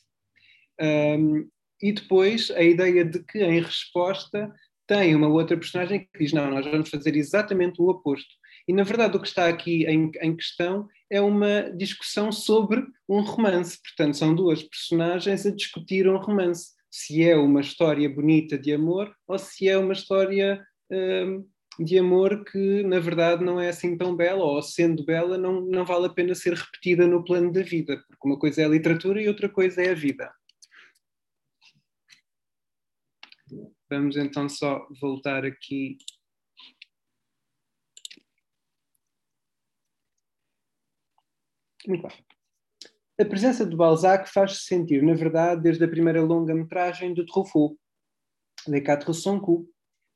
um, e depois a ideia de que, em resposta, tem uma outra personagem que diz: Não, nós vamos fazer exatamente o oposto. E, na verdade, o que está aqui em, em questão é uma discussão sobre um romance. Portanto, são duas personagens a discutir um romance se é uma história bonita de amor ou se é uma história um, de amor que, na verdade, não é assim tão bela, ou sendo bela, não, não vale a pena ser repetida no plano da vida, porque uma coisa é a literatura e outra coisa é a vida. Vamos então só voltar aqui. Muito bem. A presença de Balzac faz-se sentir, na verdade, desde a primeira longa-metragem de Truffaut, Les Quatre Sans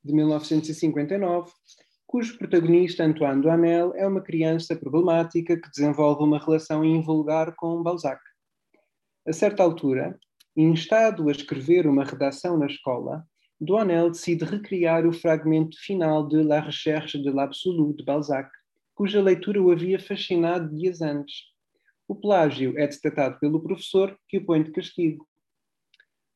de 1959, cujo protagonista, Antoine Duhamel, é uma criança problemática que desenvolve uma relação invulgar com Balzac. A certa altura, instado a escrever uma redação na escola, Duhamel decide recriar o fragmento final de La Recherche de l'Absolu, de Balzac, cuja leitura o havia fascinado dias antes. O plágio é detectado pelo professor, que o põe de castigo.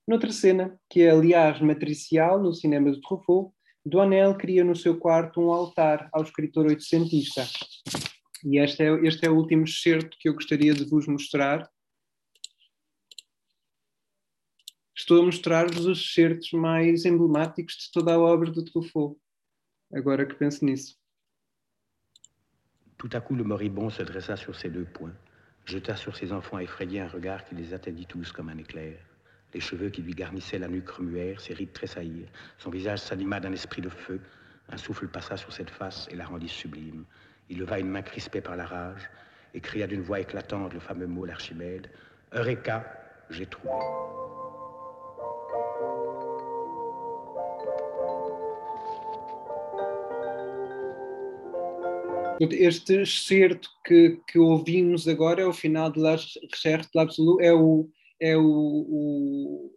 Noutra cena, que é aliás matricial no cinema de Truffaut, Duanel cria no seu quarto um altar ao escritor oitocentista. E este é, este é o último excerto que eu gostaria de vos mostrar. Estou a mostrar-vos os excertos mais emblemáticos de toda a obra de Truffaut. Agora que penso nisso. Tout à coup, le moribond se dressa sur ses deux poings, jeta sur ses enfants effrayés un regard qui les atteignit tous comme un éclair. Les cheveux qui lui garnissaient la nuque remuèrent, ses rides tressaillirent, son visage s'anima d'un esprit de feu, un souffle passa sur cette face et la rendit sublime. Il leva une main crispée par la rage et cria d'une voix éclatante le fameux mot d'Archimède Eureka, j'ai trouvé. Este excerto que, que ouvimos agora é o final de La Recherche de l'Absolu, é o, é o, o,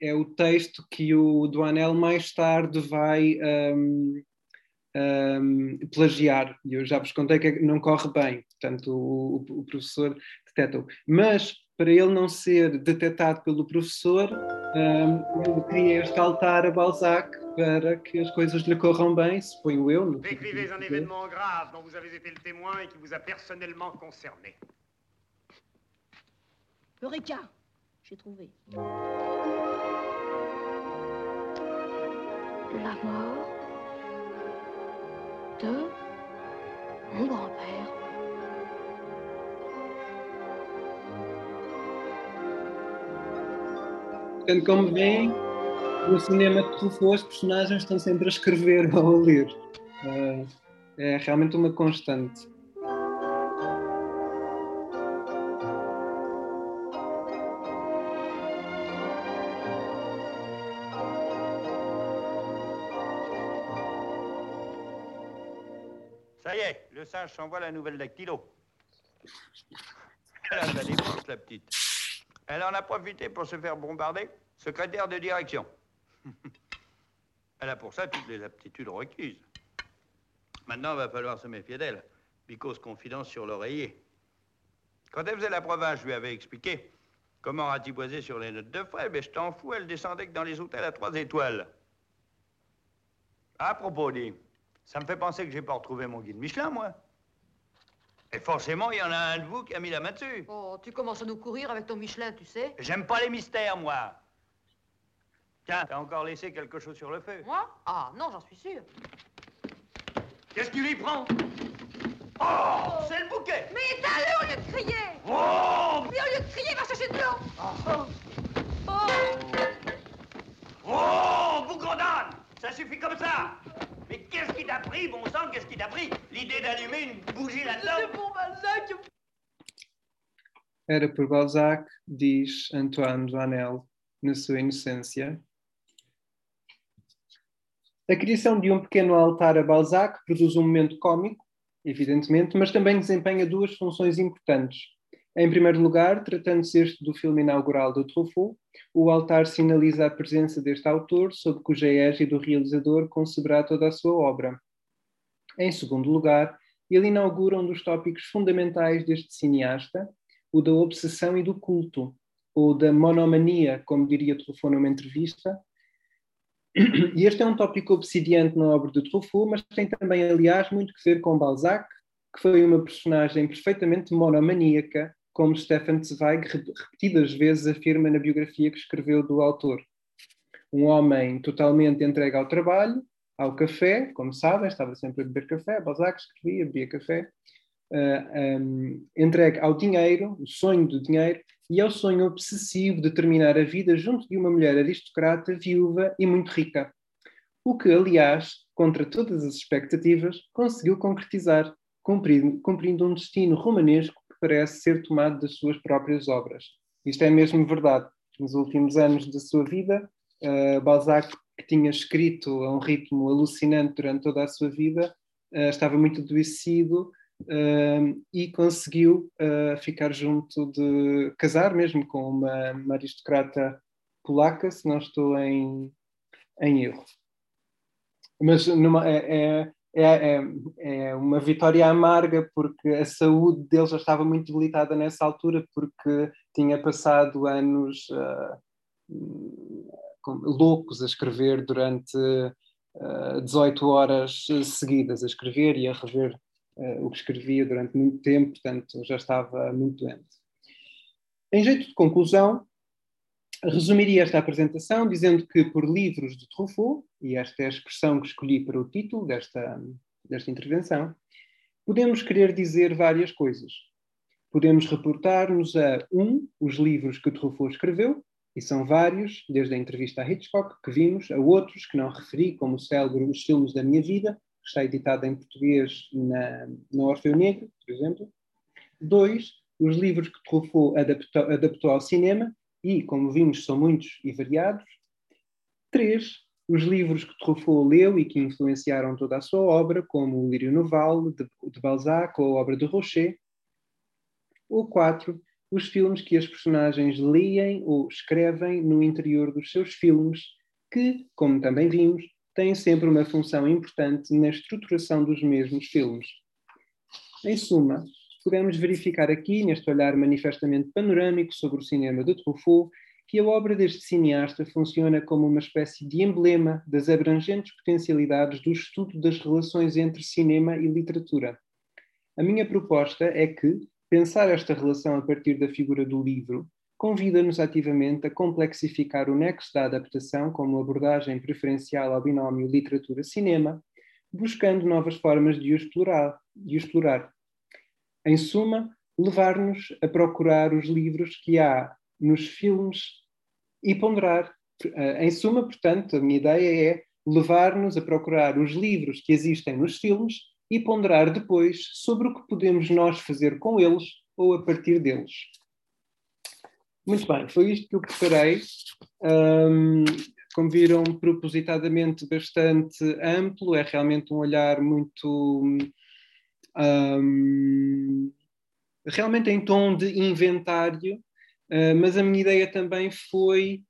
é o texto que o Duanel mais tarde vai um, um, plagiar. Eu já vos contei que não corre bem, portanto, o, o professor detecta-o. Mas, para ele não ser detectado pelo professor, um, ele cria este altar a Balzac para que as coisas lhe corram bem, suponho eu. Décrivez un événement grave dont vous avez été le témoin et qui vous a personnellement concerné. Eureka J'ai trouvé. La mort de mon grand-père. Portanto, como veem, no cinema de Truffaut os personagens estão sempre a escrever ou a ler. Uh, é realmente uma constante. Ça y est, le singe s'envoie la nouvelle dactylo. Elle a la petite. Elle en a profité pour se faire bombarder, secrétaire de direction. Elle a pour ça toutes les aptitudes requises. Maintenant, il va falloir se méfier d'elle. Bicos confidence sur l'oreiller. Quand elle faisait la province, je lui avais expliqué comment ratiboiser sur les notes de frais, mais je t'en fous, elle descendait que dans les hôtels à trois étoiles. À propos, dit, ça me fait penser que j'ai pas retrouvé mon guide Michelin, moi. Et forcément, il y en a un de vous qui a mis la main dessus. Oh, tu commences à nous courir avec ton Michelin, tu sais. J'aime pas les mystères, moi. Tiens, t'as encore laissé quelque chose sur le feu. Moi? Ah, non, j'en suis sûr. Qu'est-ce que tu lui prends? Oh, c'est le bouquet Mais éteins-le au lieu de crier Oh Mais au lieu de crier, va chercher de l'eau Oh Oh, Bougredane Ça suffit comme ça Mais qu'est-ce qui t'a pris, bon sang, qu'est-ce qui t'a pris L'idée d'allumer une bougie là-dedans bon Balzac Era por Balzac, diz Antoine Duanel na sua inocência. A criação de um pequeno altar a Balzac produz um momento cômico, evidentemente, mas também desempenha duas funções importantes. Em primeiro lugar, tratando-se este do filme inaugural do Truffaut, o altar sinaliza a presença deste autor, sob cuja égide o realizador conceberá toda a sua obra. Em segundo lugar, ele inaugura um dos tópicos fundamentais deste cineasta, o da obsessão e do culto, ou da monomania, como diria Truffaut numa entrevista. E este é um tópico obsidiante na obra de Truffaut, mas tem também, aliás, muito que ver com Balzac, que foi uma personagem perfeitamente monomaníaca, como Stefan Zweig repetidas vezes afirma na biografia que escreveu do autor. Um homem totalmente entregue ao trabalho, ao café, como sabem, estava sempre a beber café, Balzac escrevia, bebia café, uh, um, entregue ao dinheiro, o sonho do dinheiro, e ao sonho obsessivo de terminar a vida junto de uma mulher aristocrata, viúva e muito rica. O que, aliás, contra todas as expectativas, conseguiu concretizar, cumprindo, cumprindo um destino romanesco parece ser tomado das suas próprias obras. Isto é mesmo verdade. Nos últimos anos da sua vida, uh, Balzac, que tinha escrito a um ritmo alucinante durante toda a sua vida, uh, estava muito adoecido uh, e conseguiu ficar junto de casar mesmo com uma, uma aristocrata polaca, se não estou em, em erro. Mas numa, é, é é, é, é, uma vitória amarga porque a saúde dele já estava muito debilitada nessa altura porque tinha passado anos uh, loucos a escrever durante uh, ah, 18 horas seguidas a escrever e a rever uh, o que escrevia durante muito tempo, portanto já estava muito doente. Em jeito de conclusão, resumiria esta apresentação dizendo que, por livros de Truffaut, e esta é a expressão que escolhi para o título desta, desta intervenção, podemos querer dizer várias coisas. Podemos reportar-nos a, um, os livros que Truffaut escreveu, e são vários, desde a entrevista a Hitchcock, que vimos, a outros que não referi, como o célebre Os Filmes da Minha Vida, que está editado em português na, na Orfeu Negro, por exemplo. Dois, os livros que Truffaut adaptou, adaptou ao cinema, e, como vimos, são muitos e variados. Três, os livros que Truffaut leu e que influenciaram toda a sua obra, como o Lírio Noval, de, de Balzac ou a obra de Rocher. Ou quatro, os filmes que as personagens leem ou escrevem no interior dos seus filmes, que, como também vimos, têm sempre uma função importante na estruturação dos mesmos filmes. Em suma, podemos verificar aqui, neste olhar manifestamente panorâmico sobre o cinema de Truffaut, que a obra deste cineasta funciona como uma espécie de emblema das abrangentes potencialidades do estudo das relações entre cinema e literatura. A minha proposta é que pensar esta relação a partir da figura do livro convida-nos ativamente a complexificar o nexo da adaptação como abordagem preferencial ao binómio literatura-cinema, buscando novas formas de o explorar. De o explorar. Em suma, levar-nos a procurar os livros que há nos filmes e ponderar. Eh, em suma, portanto, a minha ideia é levar-nos a procurar os livros que existem nos filmes e ponderar depois sobre o que podemos nós fazer com eles ou a partir deles. Muito bem, foi isto que eu preparei. Um, como viram, propositadamente bastante amplo, é realmente um olhar muito um, realmente em tom de inventário, uh, mas a minha ideia também foi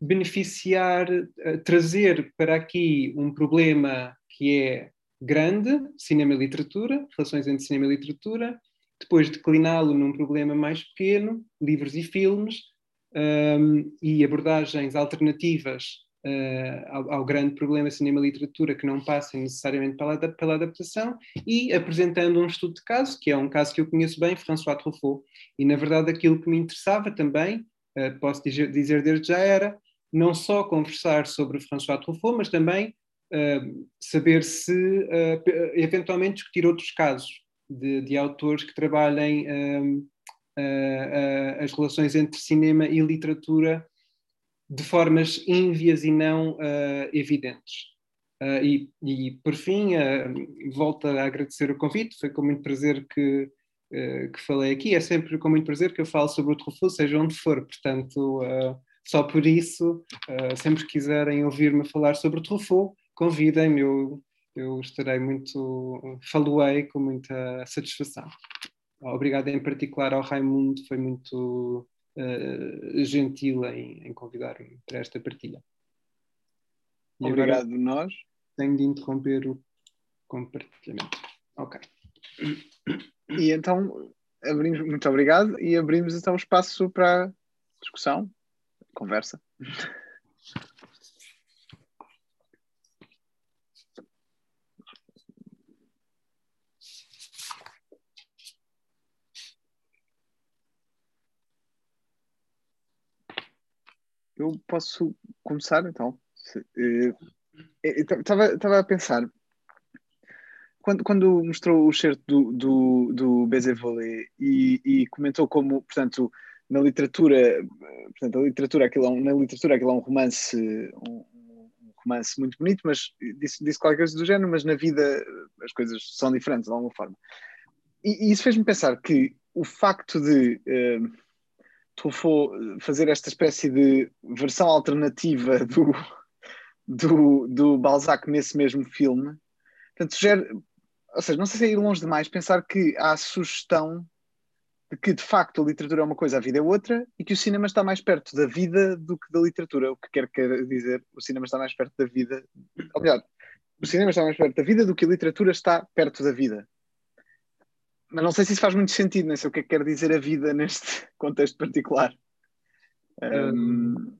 beneficiar, uh, trazer para aqui um problema que é grande, cinema e literatura, relações entre cinema e literatura, depois decliná-lo num problema mais pequeno, livros e filmes, um, e abordagens alternativas uh, ao, ao, grande problema cinema-literatura que não passem necessariamente pela, pela, adaptação e apresentando um estudo de caso, que é um caso que eu conheço bem, François Truffaut. E, na verdade, aquilo que me interessava também, uh, posso dizer, dizer desde já, era não só conversar sobre François Truffaut, mas também uh, saber se, eventualmente, discutir outros casos de, de autores que trabalhem as relações entre cinema e literatura de formas ínvias e não uh, evidentes. Uh, e, e, por fim, uh, volto a agradecer o convite, foi com muito prazer que, que falei aqui. É sempre com muito prazer que eu falo sobre o Truffaut, seja onde for, portanto, só por isso, sempre que quiserem ouvir-me falar sobre o Truffaut, convidem-me, eu, eu estarei muito, faloei com muita satisfação. Obrigado em particular ao Raimundo, foi muito uh, gentil em, em convidar-me para esta partilha. E Obrigado, nós. Tenho de interromper o compartilhamento. Ok. E então, abrimos, muito obrigado, e abrimos então espaço para discussão, conversa. Eu posso começar então. Estava eh, eh, a pensar. quando, quando mostrou o certo do, do, do e, e comentou como, portanto, na literatura, portanto, a literatura, aquilo é um, na literatura aquilo é um romance, um, um romance muito bonito, mas disse, disse qualquer coisa do género, mas na vida as coisas são diferentes de alguma forma. E, e isso fez-me pensar que o facto de uh, Truffaut fazer esta espécie de versão alternativa do, do, do Balzac nesse mesmo filme, portanto, sugere, ou seja, não sei se é ir longe demais pensar que há a sugestão de que de facto a literatura é uma coisa, a vida é outra, e que o cinema está mais perto da vida do que da literatura. O que quer quer dizer, o cinema está mais perto da vida. Ou melhor, o cinema está mais perto da vida do que a literatura está perto da vida. Mas não sei se isso faz muito sentido, nem sei o que é que quer dizer a vida neste contexto particular. Um...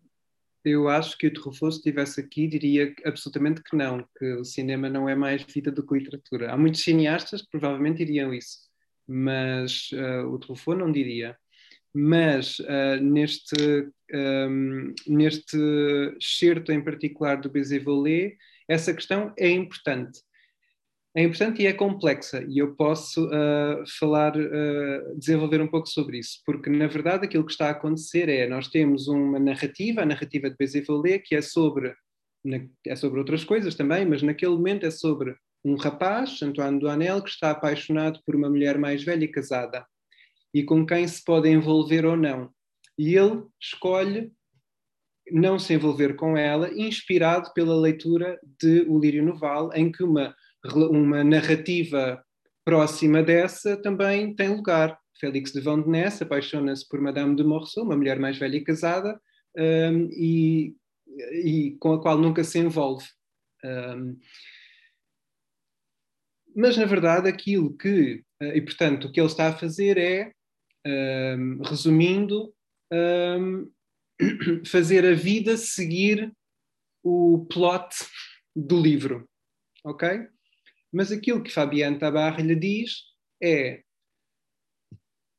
Eu acho que o Truffaut, se estivesse aqui, diria absolutamente que não, que o cinema não é mais vida do que literatura. Há muitos cineastas que provavelmente diriam isso, mas uh, o Truffaut não diria. Mas uh, neste, um, neste excerto em particular do Bézévolé, essa questão é importante é importante e é complexa, e eu posso uh, falar, uh, desenvolver um pouco sobre isso, porque na verdade aquilo que está a acontecer é, nós temos uma narrativa, a narrativa de Bézévolé, que é sobre, é sobre outras coisas também, mas naquele momento é sobre um rapaz, Antoine Duanel, que está apaixonado por uma mulher mais velha e casada, e com quem se pode envolver ou não. E ele escolhe não se envolver com ela, inspirado pela leitura de O Lírio Noval, em que uma uma narrativa próxima dessa também tem lugar. Félix de Vandenesse apaixona-se por Madame de Morceau, uma mulher mais velha e casada, um, e, e, com a qual nunca se envolve. Um, mas, na verdade, aquilo que, e portanto, o que ele está a fazer é, um, resumindo, fazer a vida seguir o plot do livro. Ok? Mas aquilo que Fabiano Tabarre lhe diz é: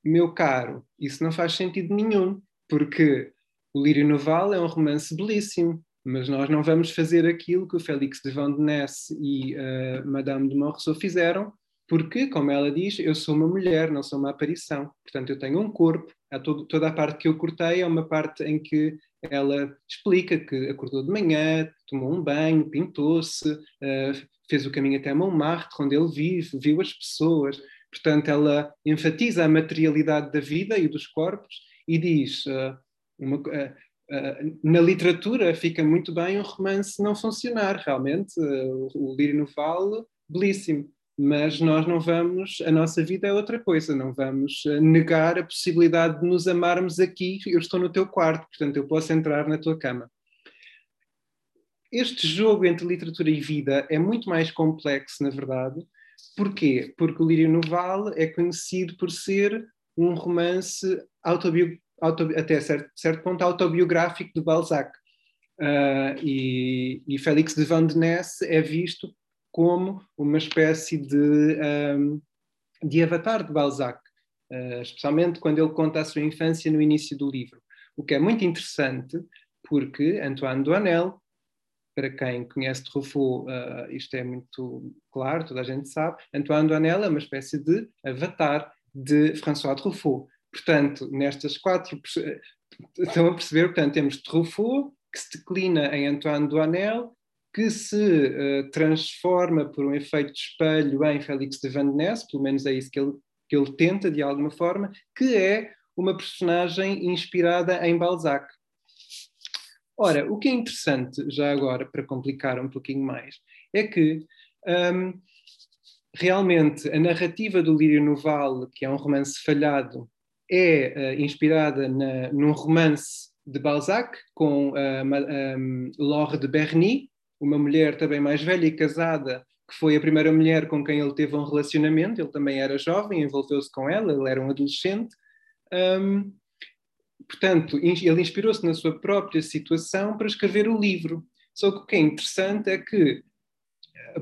meu caro, isso não faz sentido nenhum, porque o Lírio Noval é um romance belíssimo, mas nós não vamos fazer aquilo que o Félix de Vandenesse e uh, Madame de Morceau fizeram, porque, como ela diz, eu sou uma mulher, não sou uma aparição. Portanto, eu tenho um corpo. A todo, toda a parte que eu cortei é uma parte em que ela explica que acordou de manhã, tomou um banho, pintou-se, uh, fez o caminho até Montmartre, onde ele vive, viu as pessoas. Portanto, ela enfatiza a materialidade da vida e dos corpos e diz: uh, uma, uh, uh, na literatura fica muito bem um romance não funcionar, realmente, o Lírio Noval, belíssimo. Mas nós não vamos, a nossa vida é outra coisa, não vamos negar a possibilidade de nos amarmos aqui. Eu estou no teu quarto, portanto, eu posso entrar na tua cama este jogo entre literatura e vida é muito mais complexo, na verdade. Porquê? Porque o Lírio Noval é conhecido por ser um romance até certo, certo ponto autobiográfico de Balzac. Uh, e, e Félix de Vandenesse é visto como uma espécie de, um, de avatar de Balzac, uh, especialmente quando ele conta a sua infância no início do livro. O que é muito interessante, porque Antoine Duanel para quem conhece Truffaut, uh, isto é muito claro, toda a gente sabe. Antoine Duanel é uma espécie de avatar de François Truffaut. Portanto, nestas quatro. Estão a perceber? Portanto, temos Truffaut, que se declina em Antoine Duanel, que se uh, transforma por um efeito de espelho em Félix de Vandenesse, pelo menos é isso que ele, que ele tenta de alguma forma, que é uma personagem inspirada em Balzac. Ora, o que é interessante, já agora, para complicar um pouquinho mais, é que um, realmente a narrativa do Lírio Noval, que é um romance falhado, é uh, inspirada na, num romance de Balzac com uh, um, Laure de Berny, uma mulher também mais velha e casada, que foi a primeira mulher com quem ele teve um relacionamento. Ele também era jovem, envolveu-se com ela, ele era um adolescente. Um, portanto, ele inspirou-se na sua própria situação para escrever o livro. Só que o que é interessante é que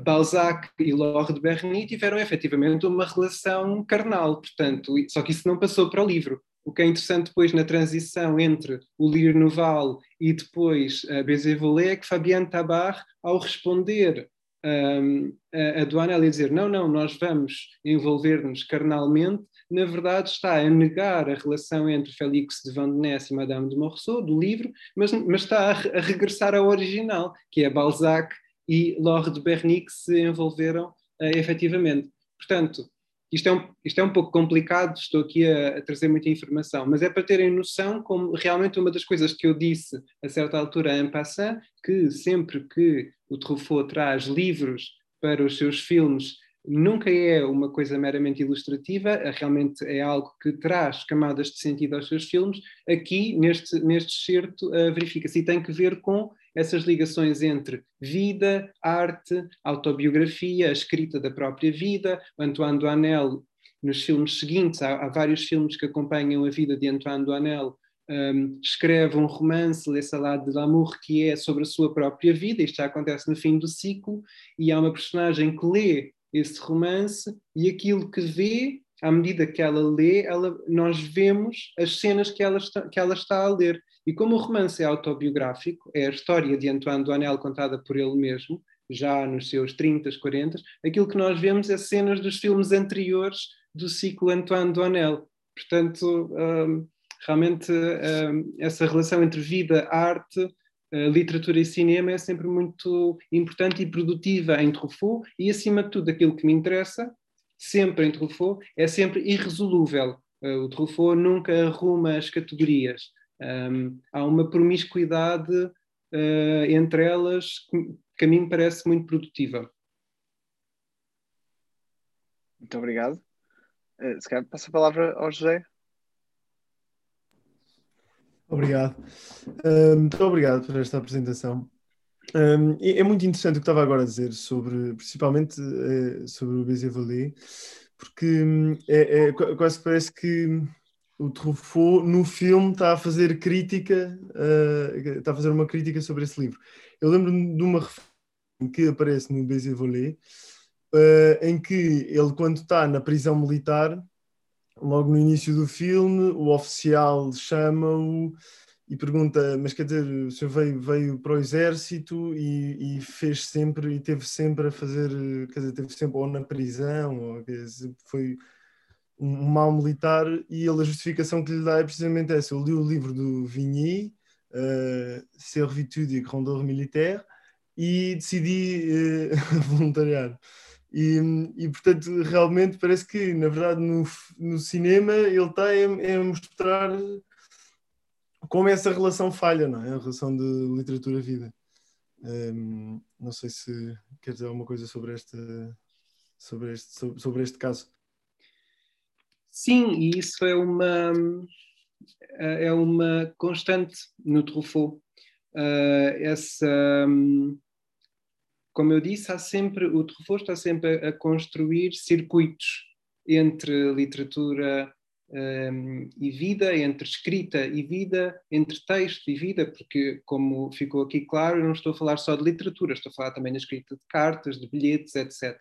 Balzac e Laure de Berny tiveram efetivamente uma relação carnal, portanto, só que isso não passou para o livro. O que é interessante depois na transição entre o Lírio Noval e depois a Bézévolé é que Fabienne Tabar, ao responder um, a, a Duanel ia dizer: não, não, nós vamos envolver-nos carnalmente, na verdade está a negar a relação entre Félix de Vandenesse e Madame de Morceau, do livro, mas, mas está a, a, regressar ao original, que é Balzac e Laure de Berny que se envolveram uh, efetivamente. Portanto, isto é, um, isto é um pouco complicado, estou aqui a, a, trazer muita informação, mas é para terem noção como realmente uma das coisas que eu disse a certa altura em passant, que sempre que o Truffaut traz livros para os seus filmes, nunca é uma coisa meramente ilustrativa, realmente é algo que traz camadas de sentido aos seus filmes. Aqui, neste, neste excerto, uh, verifica-se e tem que ver com essas ligações entre vida, arte, autobiografia, a escrita da própria vida. Antoine Duanel, nos filmes seguintes, há, há vários filmes que acompanham a vida de Antoine Duanel, um, escreve um romance, Le Salade de l'Amour, que é sobre a sua própria vida, isto já acontece no fim do ciclo, e há uma personagem que lê esse romance e aquilo que vê, à medida que ela lê, ela, nós vemos as cenas que ela, está, que ela está a ler. E como o romance é autobiográfico, é a história de Antoine Duanel contada por ele mesmo, já nos seus 30, 40, aquilo que nós vemos é cenas dos filmes anteriores do ciclo Antoine Duanel. Portanto, um, realmente um, essa relação entre vida, arte, literatura e cinema é sempre muito importante e produtiva em Truffaut e, acima de tudo, aquilo que me interessa, sempre em Truffaut, é sempre irresolúvel. Uh, o Truffaut nunca arruma as categorias. Um, há uma promiscuidade uh, entre elas que, que a mim parece muito produtiva. Muito obrigado. Uh, se calhar passo a palavra ao José. Obrigado. Muito obrigado por esta apresentação. Um, é, muito interessante o que estava agora a dizer sobre, principalmente uh, sobre o Bézier porque um, é, é, quase que parece que o Truffaut no filme está a fazer crítica, uh, está a fazer uma crítica sobre esse livro. Eu lembro-me de uma referência que aparece no Baiser Volé, uh, em que ele, quando está na prisão militar, logo no início do filme, o oficial chama-o e pergunta, mas quer dizer, o senhor veio, veio para o exército e, e, fez sempre, e teve sempre a fazer, quer dizer, teve sempre ou na prisão, ou dizer, foi um mal militar e ele, a justificação que lhe dá é precisamente essa. Eu li o livro do Vigny, uh, Servitude e Grandeur Militaire, e decidi uh, voluntariar. E, e, portanto, realmente parece que, na verdade, no, no cinema ele está a, a mostrar como essa relação falha, não é? A relação de literatura-vida. Um, não sei se quer dizer alguma coisa sobre este, sobre este, sobre, este caso. Sim, e isso é uma, é uma constante no Truffaut. Uh, essa, como eu disse, há sempre, o Truffaut está sempre a, a construir circuitos entre literatura um, e vida, entre escrita e vida, entre texto e vida, porque, como ficou aqui claro, eu não estou a falar só de literatura, estou a falar também da escrita de cartas, de bilhetes, etc.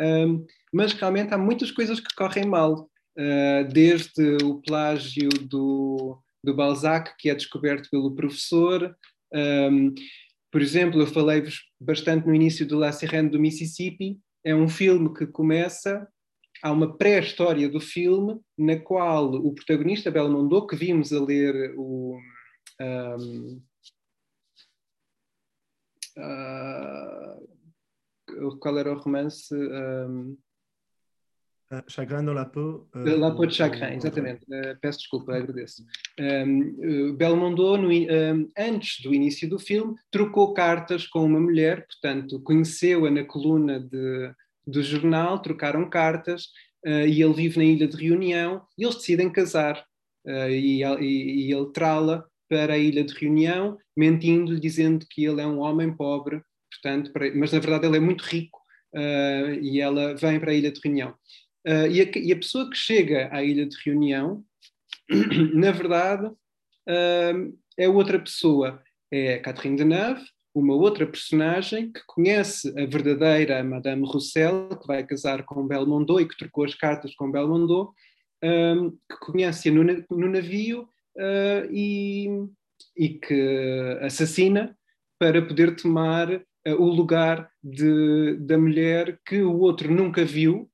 Um, mas realmente há muitas coisas que correm mal. Eh, desde o plágio do, do Balzac, que é descoberto pelo professor. Um, por exemplo, eu falei-vos bastante no início do La Sirene do Mississippi, é um filme que começa, há uma pré-história do filme, na qual o protagonista, Belmondo, que vimos a ler o. Um, uh, eh, qual era o romance? Um, ah, chagrin dans la peau. Uh, la peau de chagrin, exatamente. Uh, peço desculpa, agradeço. Um, Belmondo, no, um, antes do início do filme, trocou cartas com uma mulher, portanto, conheceu-a na coluna de, do jornal, trocaram cartas, uh, e ele vive na ilha de Reunião, e eles decidem casar. e, e, e ele trá-la para a ilha de Reunião, mentindo-lhe, dizendo que ele é um homem pobre, portanto, para, mas na verdade ele é muito rico, e ela vem para a ilha de Reunião. Uh, e, a, e, a, pessoa que chega à ilha de reunião, na verdade, uh, é outra pessoa. É Catherine Deneuve, uma outra personagem que conhece a verdadeira Madame Roussel, que vai casar com Belmondo e que trocou as cartas com Belmondo, um, que conhece-a no, no, navio uh, e, e, que assassina para poder tomar o lugar de, da mulher que o outro nunca viu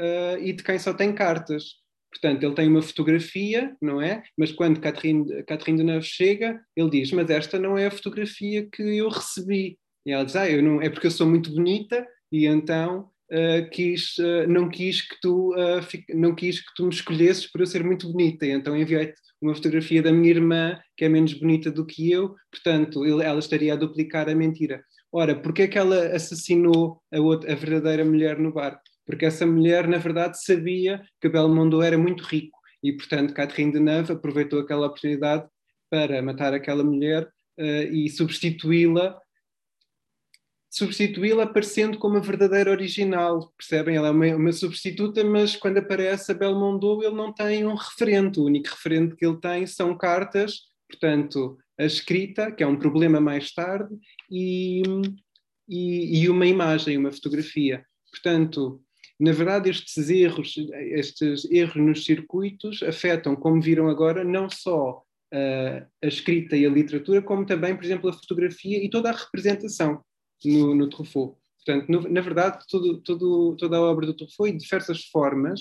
uh, e de quem só tem cartas. Portanto, ele tem uma fotografia, não é? Mas quando Catherine, Catherine Deneuve chega, ele diz: Mas esta não é a fotografia que eu recebi. E ela diz: Ah, eu não, é porque eu sou muito bonita e então uh, quis, uh, não, quis que tu, uh, não quis que tu me escolhesses por eu ser muito bonita. E então enviei-te uma fotografia da minha irmã, que é menos bonita do que eu, portanto, ele, ela estaria a duplicar a mentira. Ora, porquê é que ela assassinou a, outra, a verdadeira mulher no bar? Porque essa mulher, na verdade, sabia que Belmondo era muito rico e, portanto, Catherine Deneuve aproveitou aquela oportunidade para matar aquela mulher uh, e substituí-la substituí-la aparecendo como a verdadeira original, percebem? Ela é uma, uma, substituta, mas quando aparece a Belmondo ele não tem um referente, o único referente que ele tem são cartas, portanto, a escrita, que é um problema mais tarde, e, e, e uma imagem, uma fotografia. Portanto, na verdade, estes erros, estes erros nos circuitos afetam, como viram agora, não só uh, a escrita e a literatura, como também, por exemplo, a fotografia e toda a representação no, no Truffaut. Portanto, no, na verdade, todo, todo, toda a obra do Truffaut, de diversas formas,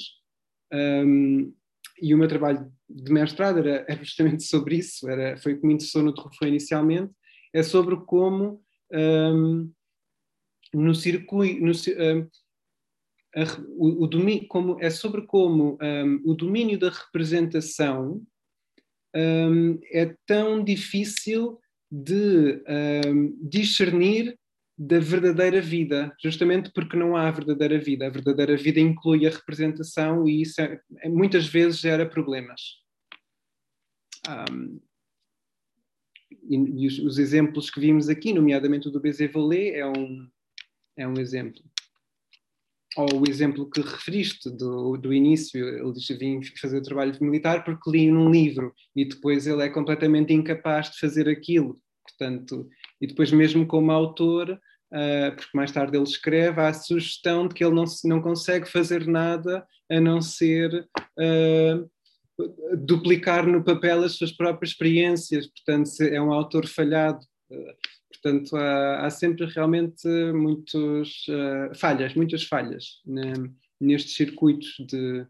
um, e o meu trabalho de mestrado era, era justamente sobre isso, era, foi o que me interessou no Truffaut inicialmente, é sobre como um, no circuito, no, um, a, o, o domínio, como, é sobre como um, o domínio da representação um, é tão difícil de um, discernir da verdadeira vida, justamente porque não há verdadeira vida. A verdadeira vida inclui a representação e isso é, é muitas vezes gera problemas. Um, e, e os, os, exemplos que vimos aqui, nomeadamente o do Bézé-Volé, é um, é um exemplo ou o exemplo que referiste do, do início, ele vim fazer trabalho militar porque li num livro e depois ele é completamente incapaz de fazer aquilo. Portanto, e depois mesmo como autor, uh, porque mais tarde ele escreve, há a sugestão de que ele não, não consegue fazer nada a não ser uh, duplicar no papel as suas próprias experiências. Portanto, é um autor falhado. Uh, Portanto, há, há sempre realmente muitos, uh, falhas, muitas falhas né, nestes circuitos de,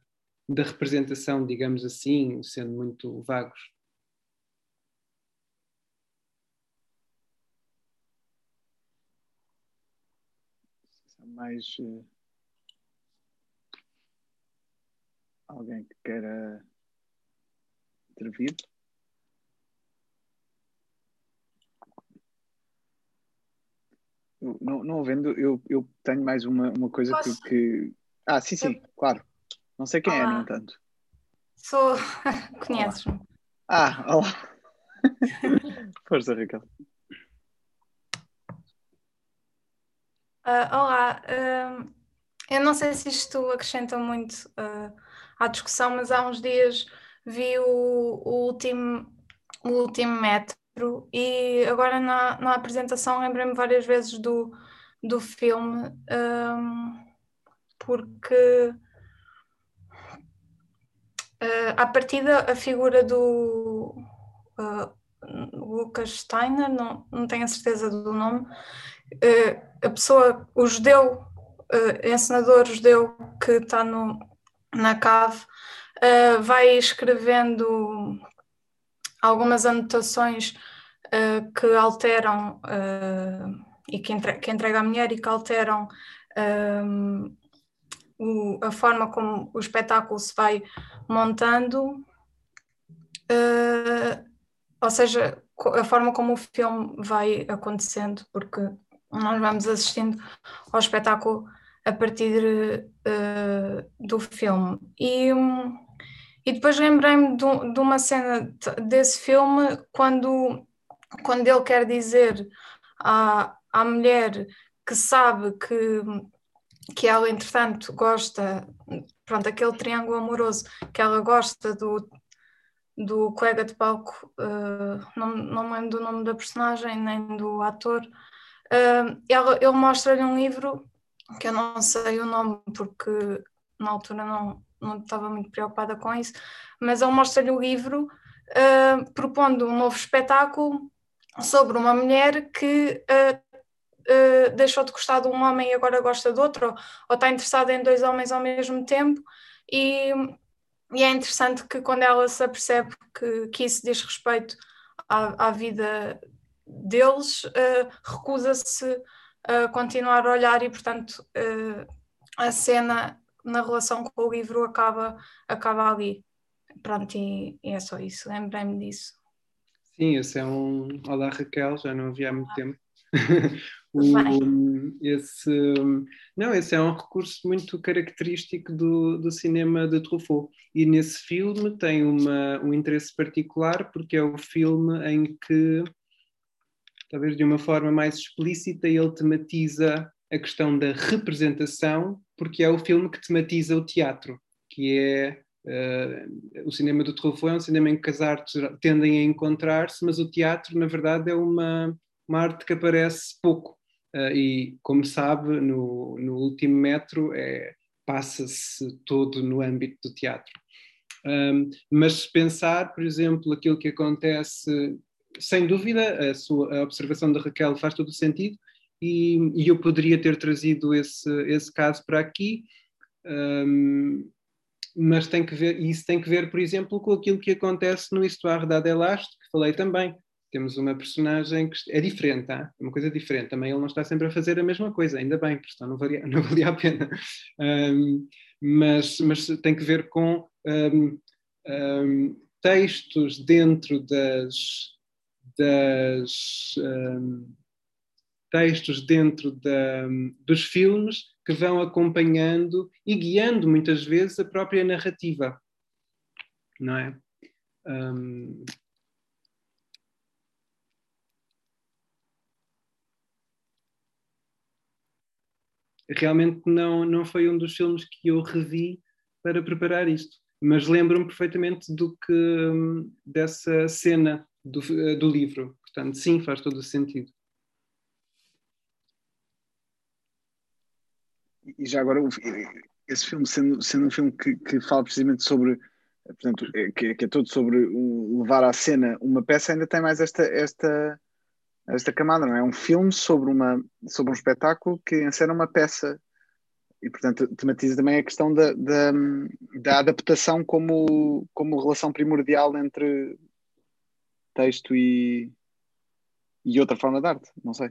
da representação, digamos assim, sendo muito vagos. Mais uh, alguém que queira intervir? Não, não havendo, eu, eu tenho mais uma, uma coisa que, que, Ah, sim, sim, eu... claro. Não sei quem é, no entanto. Sou. Conheces-me? Ah, olá. Força, Raquel. Uh, olá, uh, eu não sei se isto acrescenta muito uh, à discussão, mas há uns dias vi o, o último, o último metro e agora na, na apresentação lembrei-me várias vezes do, do filme, um, porque uh, à partida a figura do uh, Lucas Steiner, não, não tenho a certeza do nome, uh, a pessoa, o judeu, uh, encenador judeu que está na cave, vai escrevendo algumas anotações uh, que alteram uh, e que, entre, que entrega à mulher e que alteram um, o, a forma como o espetáculo se vai montando, uh, ou seja, a forma como o filme vai acontecendo, porque nós vamos assistindo ao espetáculo a partir uh, do filme. E, um, e depois lembrei-me de, de, uma cena desse filme quando quando ele quer dizer à, à mulher que sabe que, que ela, entretanto, gosta, pronto, aquele triângulo amoroso, que ela gosta do, do colega de palco, uh, não, não me lembro do nome da personagem nem do ator, uh, ela, ele mostra-lhe um livro que eu não sei o nome porque na altura não, não estava muito preocupada com isso, mas ele mostra-lhe o livro uh, propondo um novo espetáculo sobre uma mulher que uh, uh, deixou de gostar de um homem e agora gosta de outro, ou, está interessada em dois homens ao mesmo tempo, e, e, é interessante que quando ela se apercebe que, que isso diz respeito à, à vida deles, recusa-se a continuar a olhar e, portanto, a cena na relação com o livro acaba, acaba ali. Pronto, e, e é só isso, lembrei-me disso. Sim, esse é um Olá Raquel, já não havia há muito tempo. o, esse, não, esse é um recurso muito característico do, do cinema de Truffaut. E nesse filme tem uma, um interesse particular porque é o filme em que, talvez de uma forma mais explícita, ele tematiza a questão da representação, porque é o filme que tematiza o teatro, que é uh, o cinema do Truffaut é um cinema em que as artes tendem a encontrar-se, mas o teatro, na verdade, é uma, uma arte que aparece pouco. Uh, e, como sabe, no, no último metro é, passa-se todo no âmbito do teatro. Um, mas se pensar, por exemplo, aquilo que acontece, sem dúvida, a, sua, a observação da Raquel faz todo o sentido, e, e, eu poderia ter trazido esse, esse caso para aqui, um, mas tem que ver, isso tem que ver, por exemplo, com aquilo que acontece no Histoire d'Adelaste, que falei também. Temos uma personagem que é diferente, é uma coisa diferente. Também ele não está sempre a fazer a mesma coisa, ainda bem, porque senão não valia, não valia a pena. Um, mas, mas tem que ver com um, um, textos dentro das, das textos dentro da, dos filmes que vão acompanhando e guiando muitas vezes a própria narrativa, não é? Um... Realmente não, não foi um dos filmes que eu revi para preparar isto, mas lembro-me perfeitamente do que dessa cena do, do livro. Portanto, sim, faz todo o sentido. E já agora, esse filme, sendo, sendo um filme que, que fala precisamente sobre, portanto, é, que, que, é todo sobre levar à cena uma peça, ainda tem mais esta, esta, esta camada, não é? É um filme sobre, uma, sobre um espetáculo que encena uma peça e, portanto, tematiza também a questão da, da, da adaptação como, como relação primordial entre texto e, e outra forma de arte, não sei.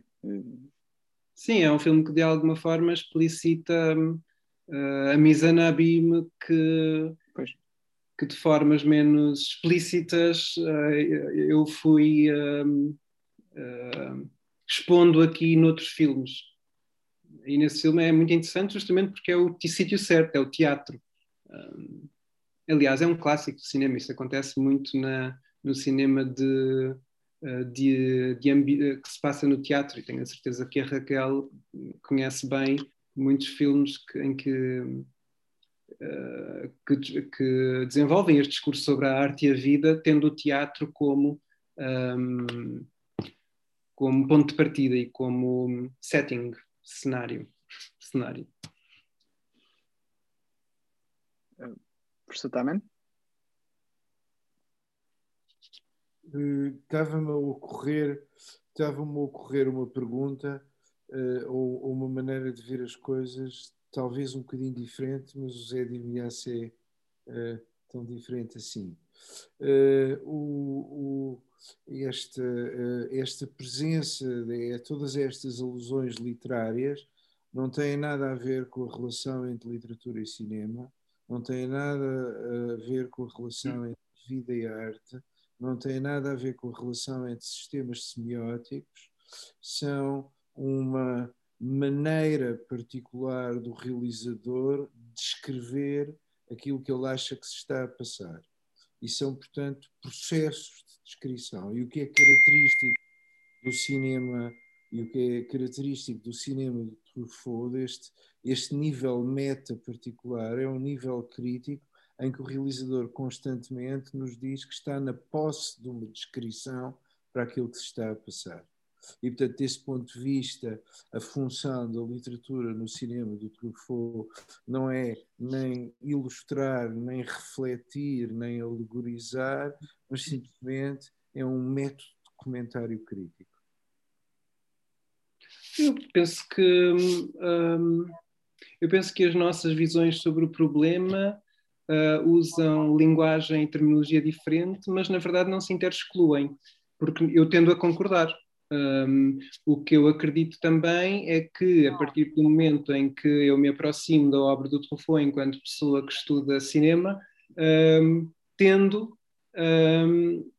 Sim, é um filme que de alguma forma explicita uh, a Mizana Abim que, que de formas menos explícitas uh, eu fui uh, expondo aqui noutros filmes. E nesse filme é muito interessante justamente porque é o sítio certo, é o teatro. aliás, é um clássico do cinema, isso acontece muito na, no cinema de de, de eh, que se passa no teatro, e tenho a certeza que a Raquel conhece bem muitos filmes que, em que, uh, que, que, desenvolvem este discurso sobre a arte e a vida, tendo o teatro como, um, ehm, como ponto de partida e como setting, cenário. cenário. Professor estava-me a ocorrer estava-me a ocorrer uma pergunta uh, ou, ou, uma maneira de ver as coisas talvez um bocadinho diferente mas o Zé dir ser uh, tão diferente assim. Uh, o, o, esta, esta presença de, todas estas alusões literárias não têm nada a ver com a relação entre literatura e cinema não têm nada a ver com a relação entre vida e arte não tem nada a ver com a relação entre sistemas semióticos, são uma maneira particular do realizador descrever aquilo que ele acha que se está a passar. E são, portanto, processos de descrição. E o que é característico do cinema e o que é característico do cinema de Truffaut, este, este nível meta particular, é um nível crítico em que o realizador constantemente nos diz que está na posse de uma descrição para aquilo que se está a passar. E, portanto, desse ponto de vista, a função da literatura no cinema do Truffaut não é nem ilustrar, nem refletir, nem alegorizar, mas simplesmente é um método de comentário crítico. Eu penso que hum, eu penso que as nossas visões sobre o problema uh, usam linguagem e terminologia diferente, mas na verdade não se interexcluem, porque eu tendo a concordar. Um, o que eu acredito também é que, a partir do momento em que eu me aproximo da obra do Truffaut enquanto pessoa que estuda cinema, um, tendo um,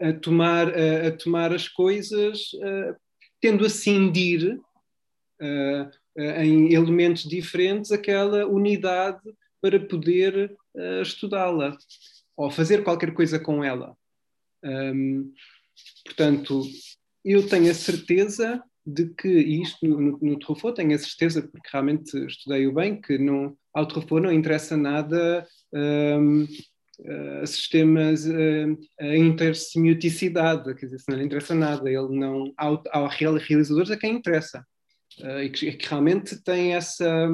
a, tomar, a, a, tomar as coisas, uh, tendo a cindir uh, em elementos diferentes aquela unidade para poder estudá-la ou fazer qualquer coisa com ela. Um, portanto, eu tenho a certeza de que isto no, no, no Truffaut, tenho a certeza, porque realmente estudei-o bem, que não, ao Truffaut não interessa nada um, uh, sistemas, uh, a intersemioticidade, quer dizer, não lhe interessa nada, ele não, ao, ao realizadores a quem interessa, uh, e que, que, realmente tem essa,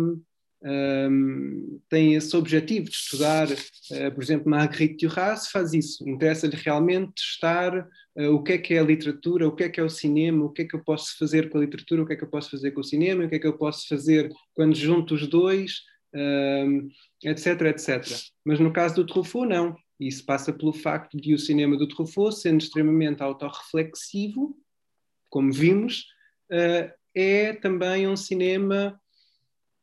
um, tem esse objetivo de estudar, uh, por exemplo, Marguerite Duras faz isso, interessa-lhe realmente testar uh, o que é que é a literatura, o que é que é o cinema, o que é que eu posso fazer com a literatura, o que é que eu posso fazer com o cinema, o que é que eu posso fazer quando junto os dois, um, etc, etc. Mas no caso do Truffaut, não. Isso passa pelo facto de o cinema do Truffaut, sendo extremamente autorreflexivo, como vimos, uh, é também um cinema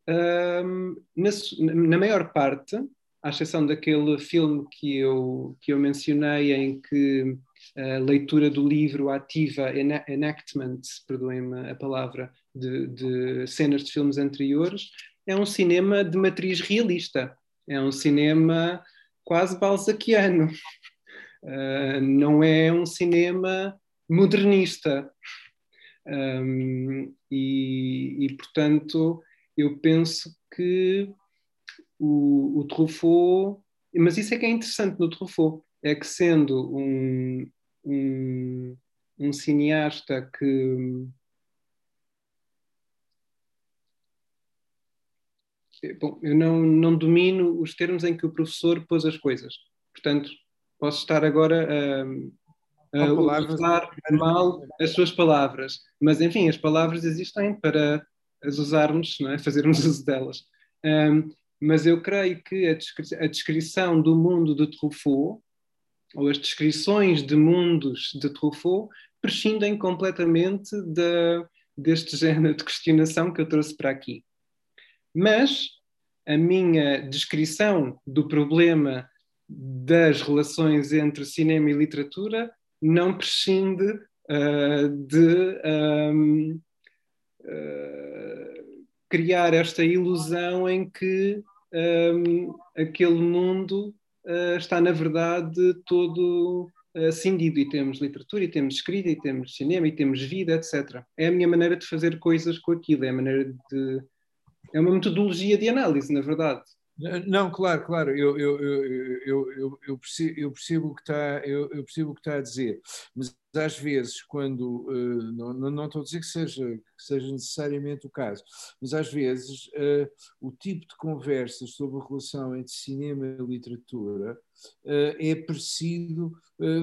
um, na, na, maior parte, à exceção daquele filme que eu, que eu mencionei, em que a leitura do livro ativa enactment, perdoem-me a palavra, de, de cenas de filmes anteriores, é um cinema de matriz realista. É um cinema quase balzaquiano. Uh, não é um cinema modernista. Um, e, e, portanto, eu penso que o, o Truffaut, mas isso é que é interessante no Truffaut, é que sendo um, um, um cineasta que Bom, eu não, não domino os termos em que o professor pôs as coisas. Portanto, posso estar agora a, a usar mal as suas palavras. Mas, enfim, as palavras existem para as usarmos, não é? fazermos uso delas. Um, mas eu creio que a, descri a, descrição do mundo de Truffaut, ou as descrições de mundos de Truffaut, prescindem completamente de, deste género de questionação que eu trouxe para aqui. Mas a minha descrição do problema das relações entre cinema e literatura não prescinde uh, de um, uh, criar esta ilusão em que um, aquele mundo uh, está, na verdade, todo cindido. E temos literatura, e temos escrita, e temos cinema, e temos vida, etc. É a minha maneira de fazer coisas com aquilo, é a maneira de. É uma metodologia de análise, na verdade. Não, claro, claro, eu, eu, eu, eu, eu, percebo, eu percebo o que está, eu, eu percebo o que está a dizer, mas às vezes, quando, uh, não, não, estou a dizer que seja, que seja necessariamente o caso, mas às vezes uh, o tipo de conversas sobre a relação entre cinema e literatura uh, é parecido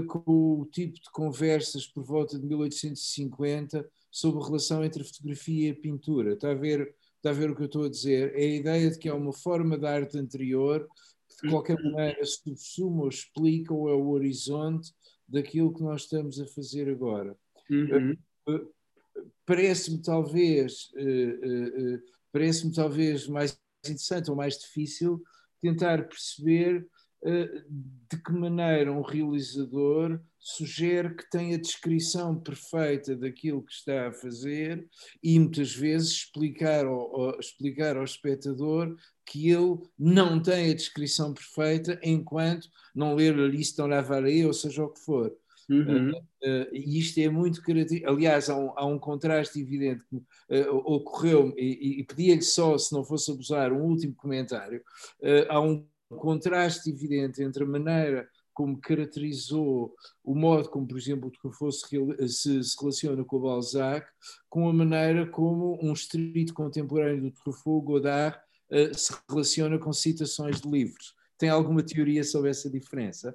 com o tipo de conversas por volta de 1850 sobre a relação entre a fotografia e a pintura. Está a ver Está a ver o que eu estou a dizer? É a ideia de que é uma forma de arte anterior que de qualquer maneira subsuma ou explica ou é o horizonte daquilo que nós estamos a fazer agora. Uhum. Eh, parece-me talvez, uh, uh, parece-me talvez mais interessante ou mais difícil tentar perceber de que maneira um realizador sugere que tem a descrição perfeita daquilo que está a fazer e muitas vezes explicar ao, explicar ao espectador que ele não tem a descrição perfeita enquanto não ler a lista ou Lavaré, ou seja o que for. Uhum. Uh, uh, e isto é muito característico. Aliás, há um, há um, contraste evidente que uh, ocorreu, e, e pedia-lhe só, se não fosse abusar, um último comentário. há um contraste evidente entre a maneira como caracterizou o modo como, por exemplo, o Truffaut se, se, se, relaciona com o Balzac, com a maneira como um estrito contemporâneo do Truffaut, Godard, uh, se relaciona com citações de livros. Tem alguma teoria sobre essa diferença?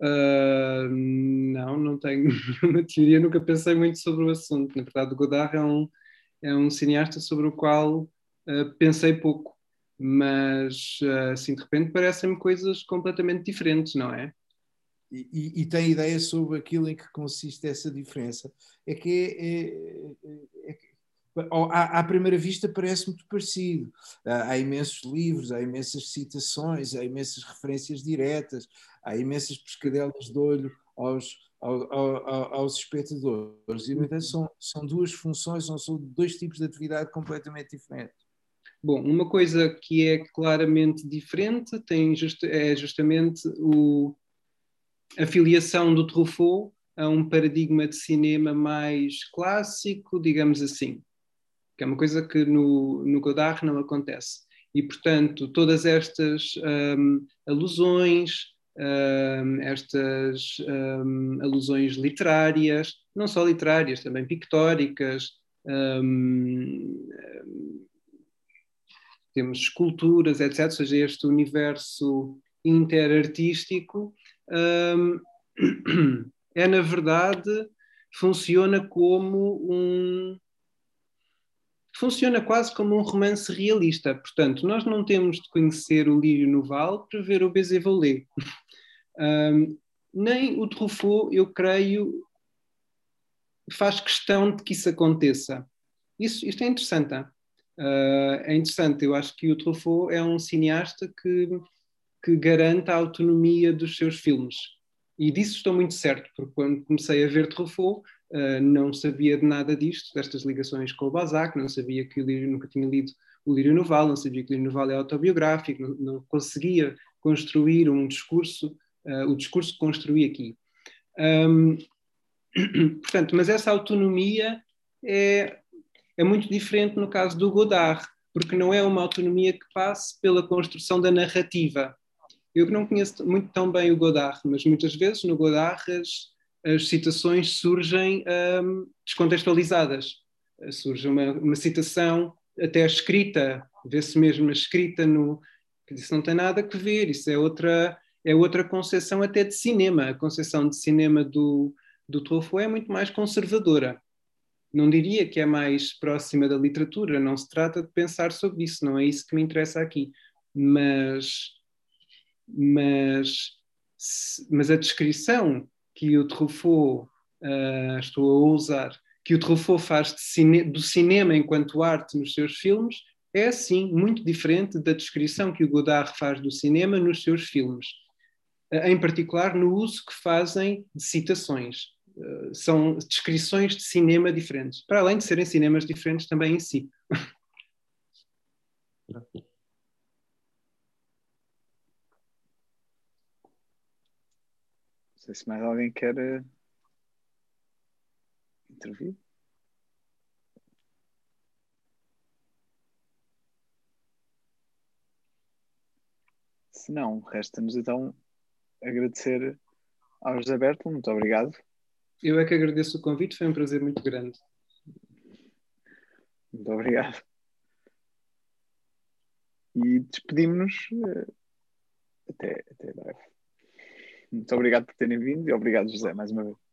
Uh, não, não tenho nenhuma teoria, nunca pensei muito sobre o assunto. Na verdade, Godard é um, é um cineasta sobre o qual uh, pensei pouco, mas assim de repente parecem-me coisas completamente diferentes, não é? E, e, e, tem ideia sobre aquilo em que consiste essa diferença? É que é, é, é, à, à, primeira vista parece muito parecido. Há imensos livros, há imensas citações, há imensas referências diretas, há imensas pescadelas de olho aos, aos, aos espectadores. E, no entanto, são, são duas funções, são, são dois tipos de atividade completamente diferentes. Bom, uma coisa que é claramente diferente tem just, é justamente o, a filiação do Truffaut a um paradigma de cinema mais clássico, digamos assim, que é uma coisa que no, no Godard não acontece. E, portanto, todas estas um, alusões, um, estas um, alusões literárias, não só literárias, também pictóricas, hum, temos esculturas, etc., ou seja, este universo interartístico, hum, é, na verdade, funciona como um. Funciona quase como um romance realista. Portanto, nós não temos de conhecer o Lírio Noval para ver o Bézévolé. Um, nem o Truffaut, eu creio, faz questão de que isso aconteça. Isso, isto é interessante. Uh, é interessante. Eu acho que o Truffaut é um cineasta que, que garante a autonomia dos seus filmes. E disso estou muito certo, porque quando comecei a ver Truffaut, uh, não sabia de nada disto, destas ligações com o Balzac, não sabia que o Lírio, nunca tinha lido o Lírio Noval, não sabia que o Lírio Noval é autobiográfico, não, não conseguia construir um discurso, uh, o discurso que construí aqui. Um, portanto, mas essa autonomia é, é muito diferente no caso do Godard, porque não é uma autonomia que passe pela construção da narrativa, eu não conheço muito tão bem o Godard, mas muitas vezes no Godard as, as citações surgem um, descontextualizadas. Surge uma, uma citação até escrita, vê-se mesmo escrita no. que isso não tem nada a ver, isso é outra, é outra concepção até de cinema. A concepção de cinema do, do Truffaut é muito mais conservadora. Não diria que é mais próxima da literatura, não se trata de pensar sobre isso, não é isso que me interessa aqui. Mas mas, mas a descrição que o Truffaut, uh, estou a usar, que o Truffaut faz cine, do cinema enquanto arte nos seus filmes, é sim muito diferente da descrição que o Godard faz do cinema nos seus filmes, uh, em particular no uso que fazem de citações. Uh, são descrições de cinema diferentes, para além de serem cinemas diferentes também em si. sei se mais alguém quer uh, intervir. Se não, resta-nos então agradecer ao José Berto, muito obrigado. Eu é que agradeço o convite, foi um prazer muito grande. Muito obrigado. E despedimos-nos uh, até, até breve. Muito obrigado por terem vindo e obrigado, José, mais uma vez.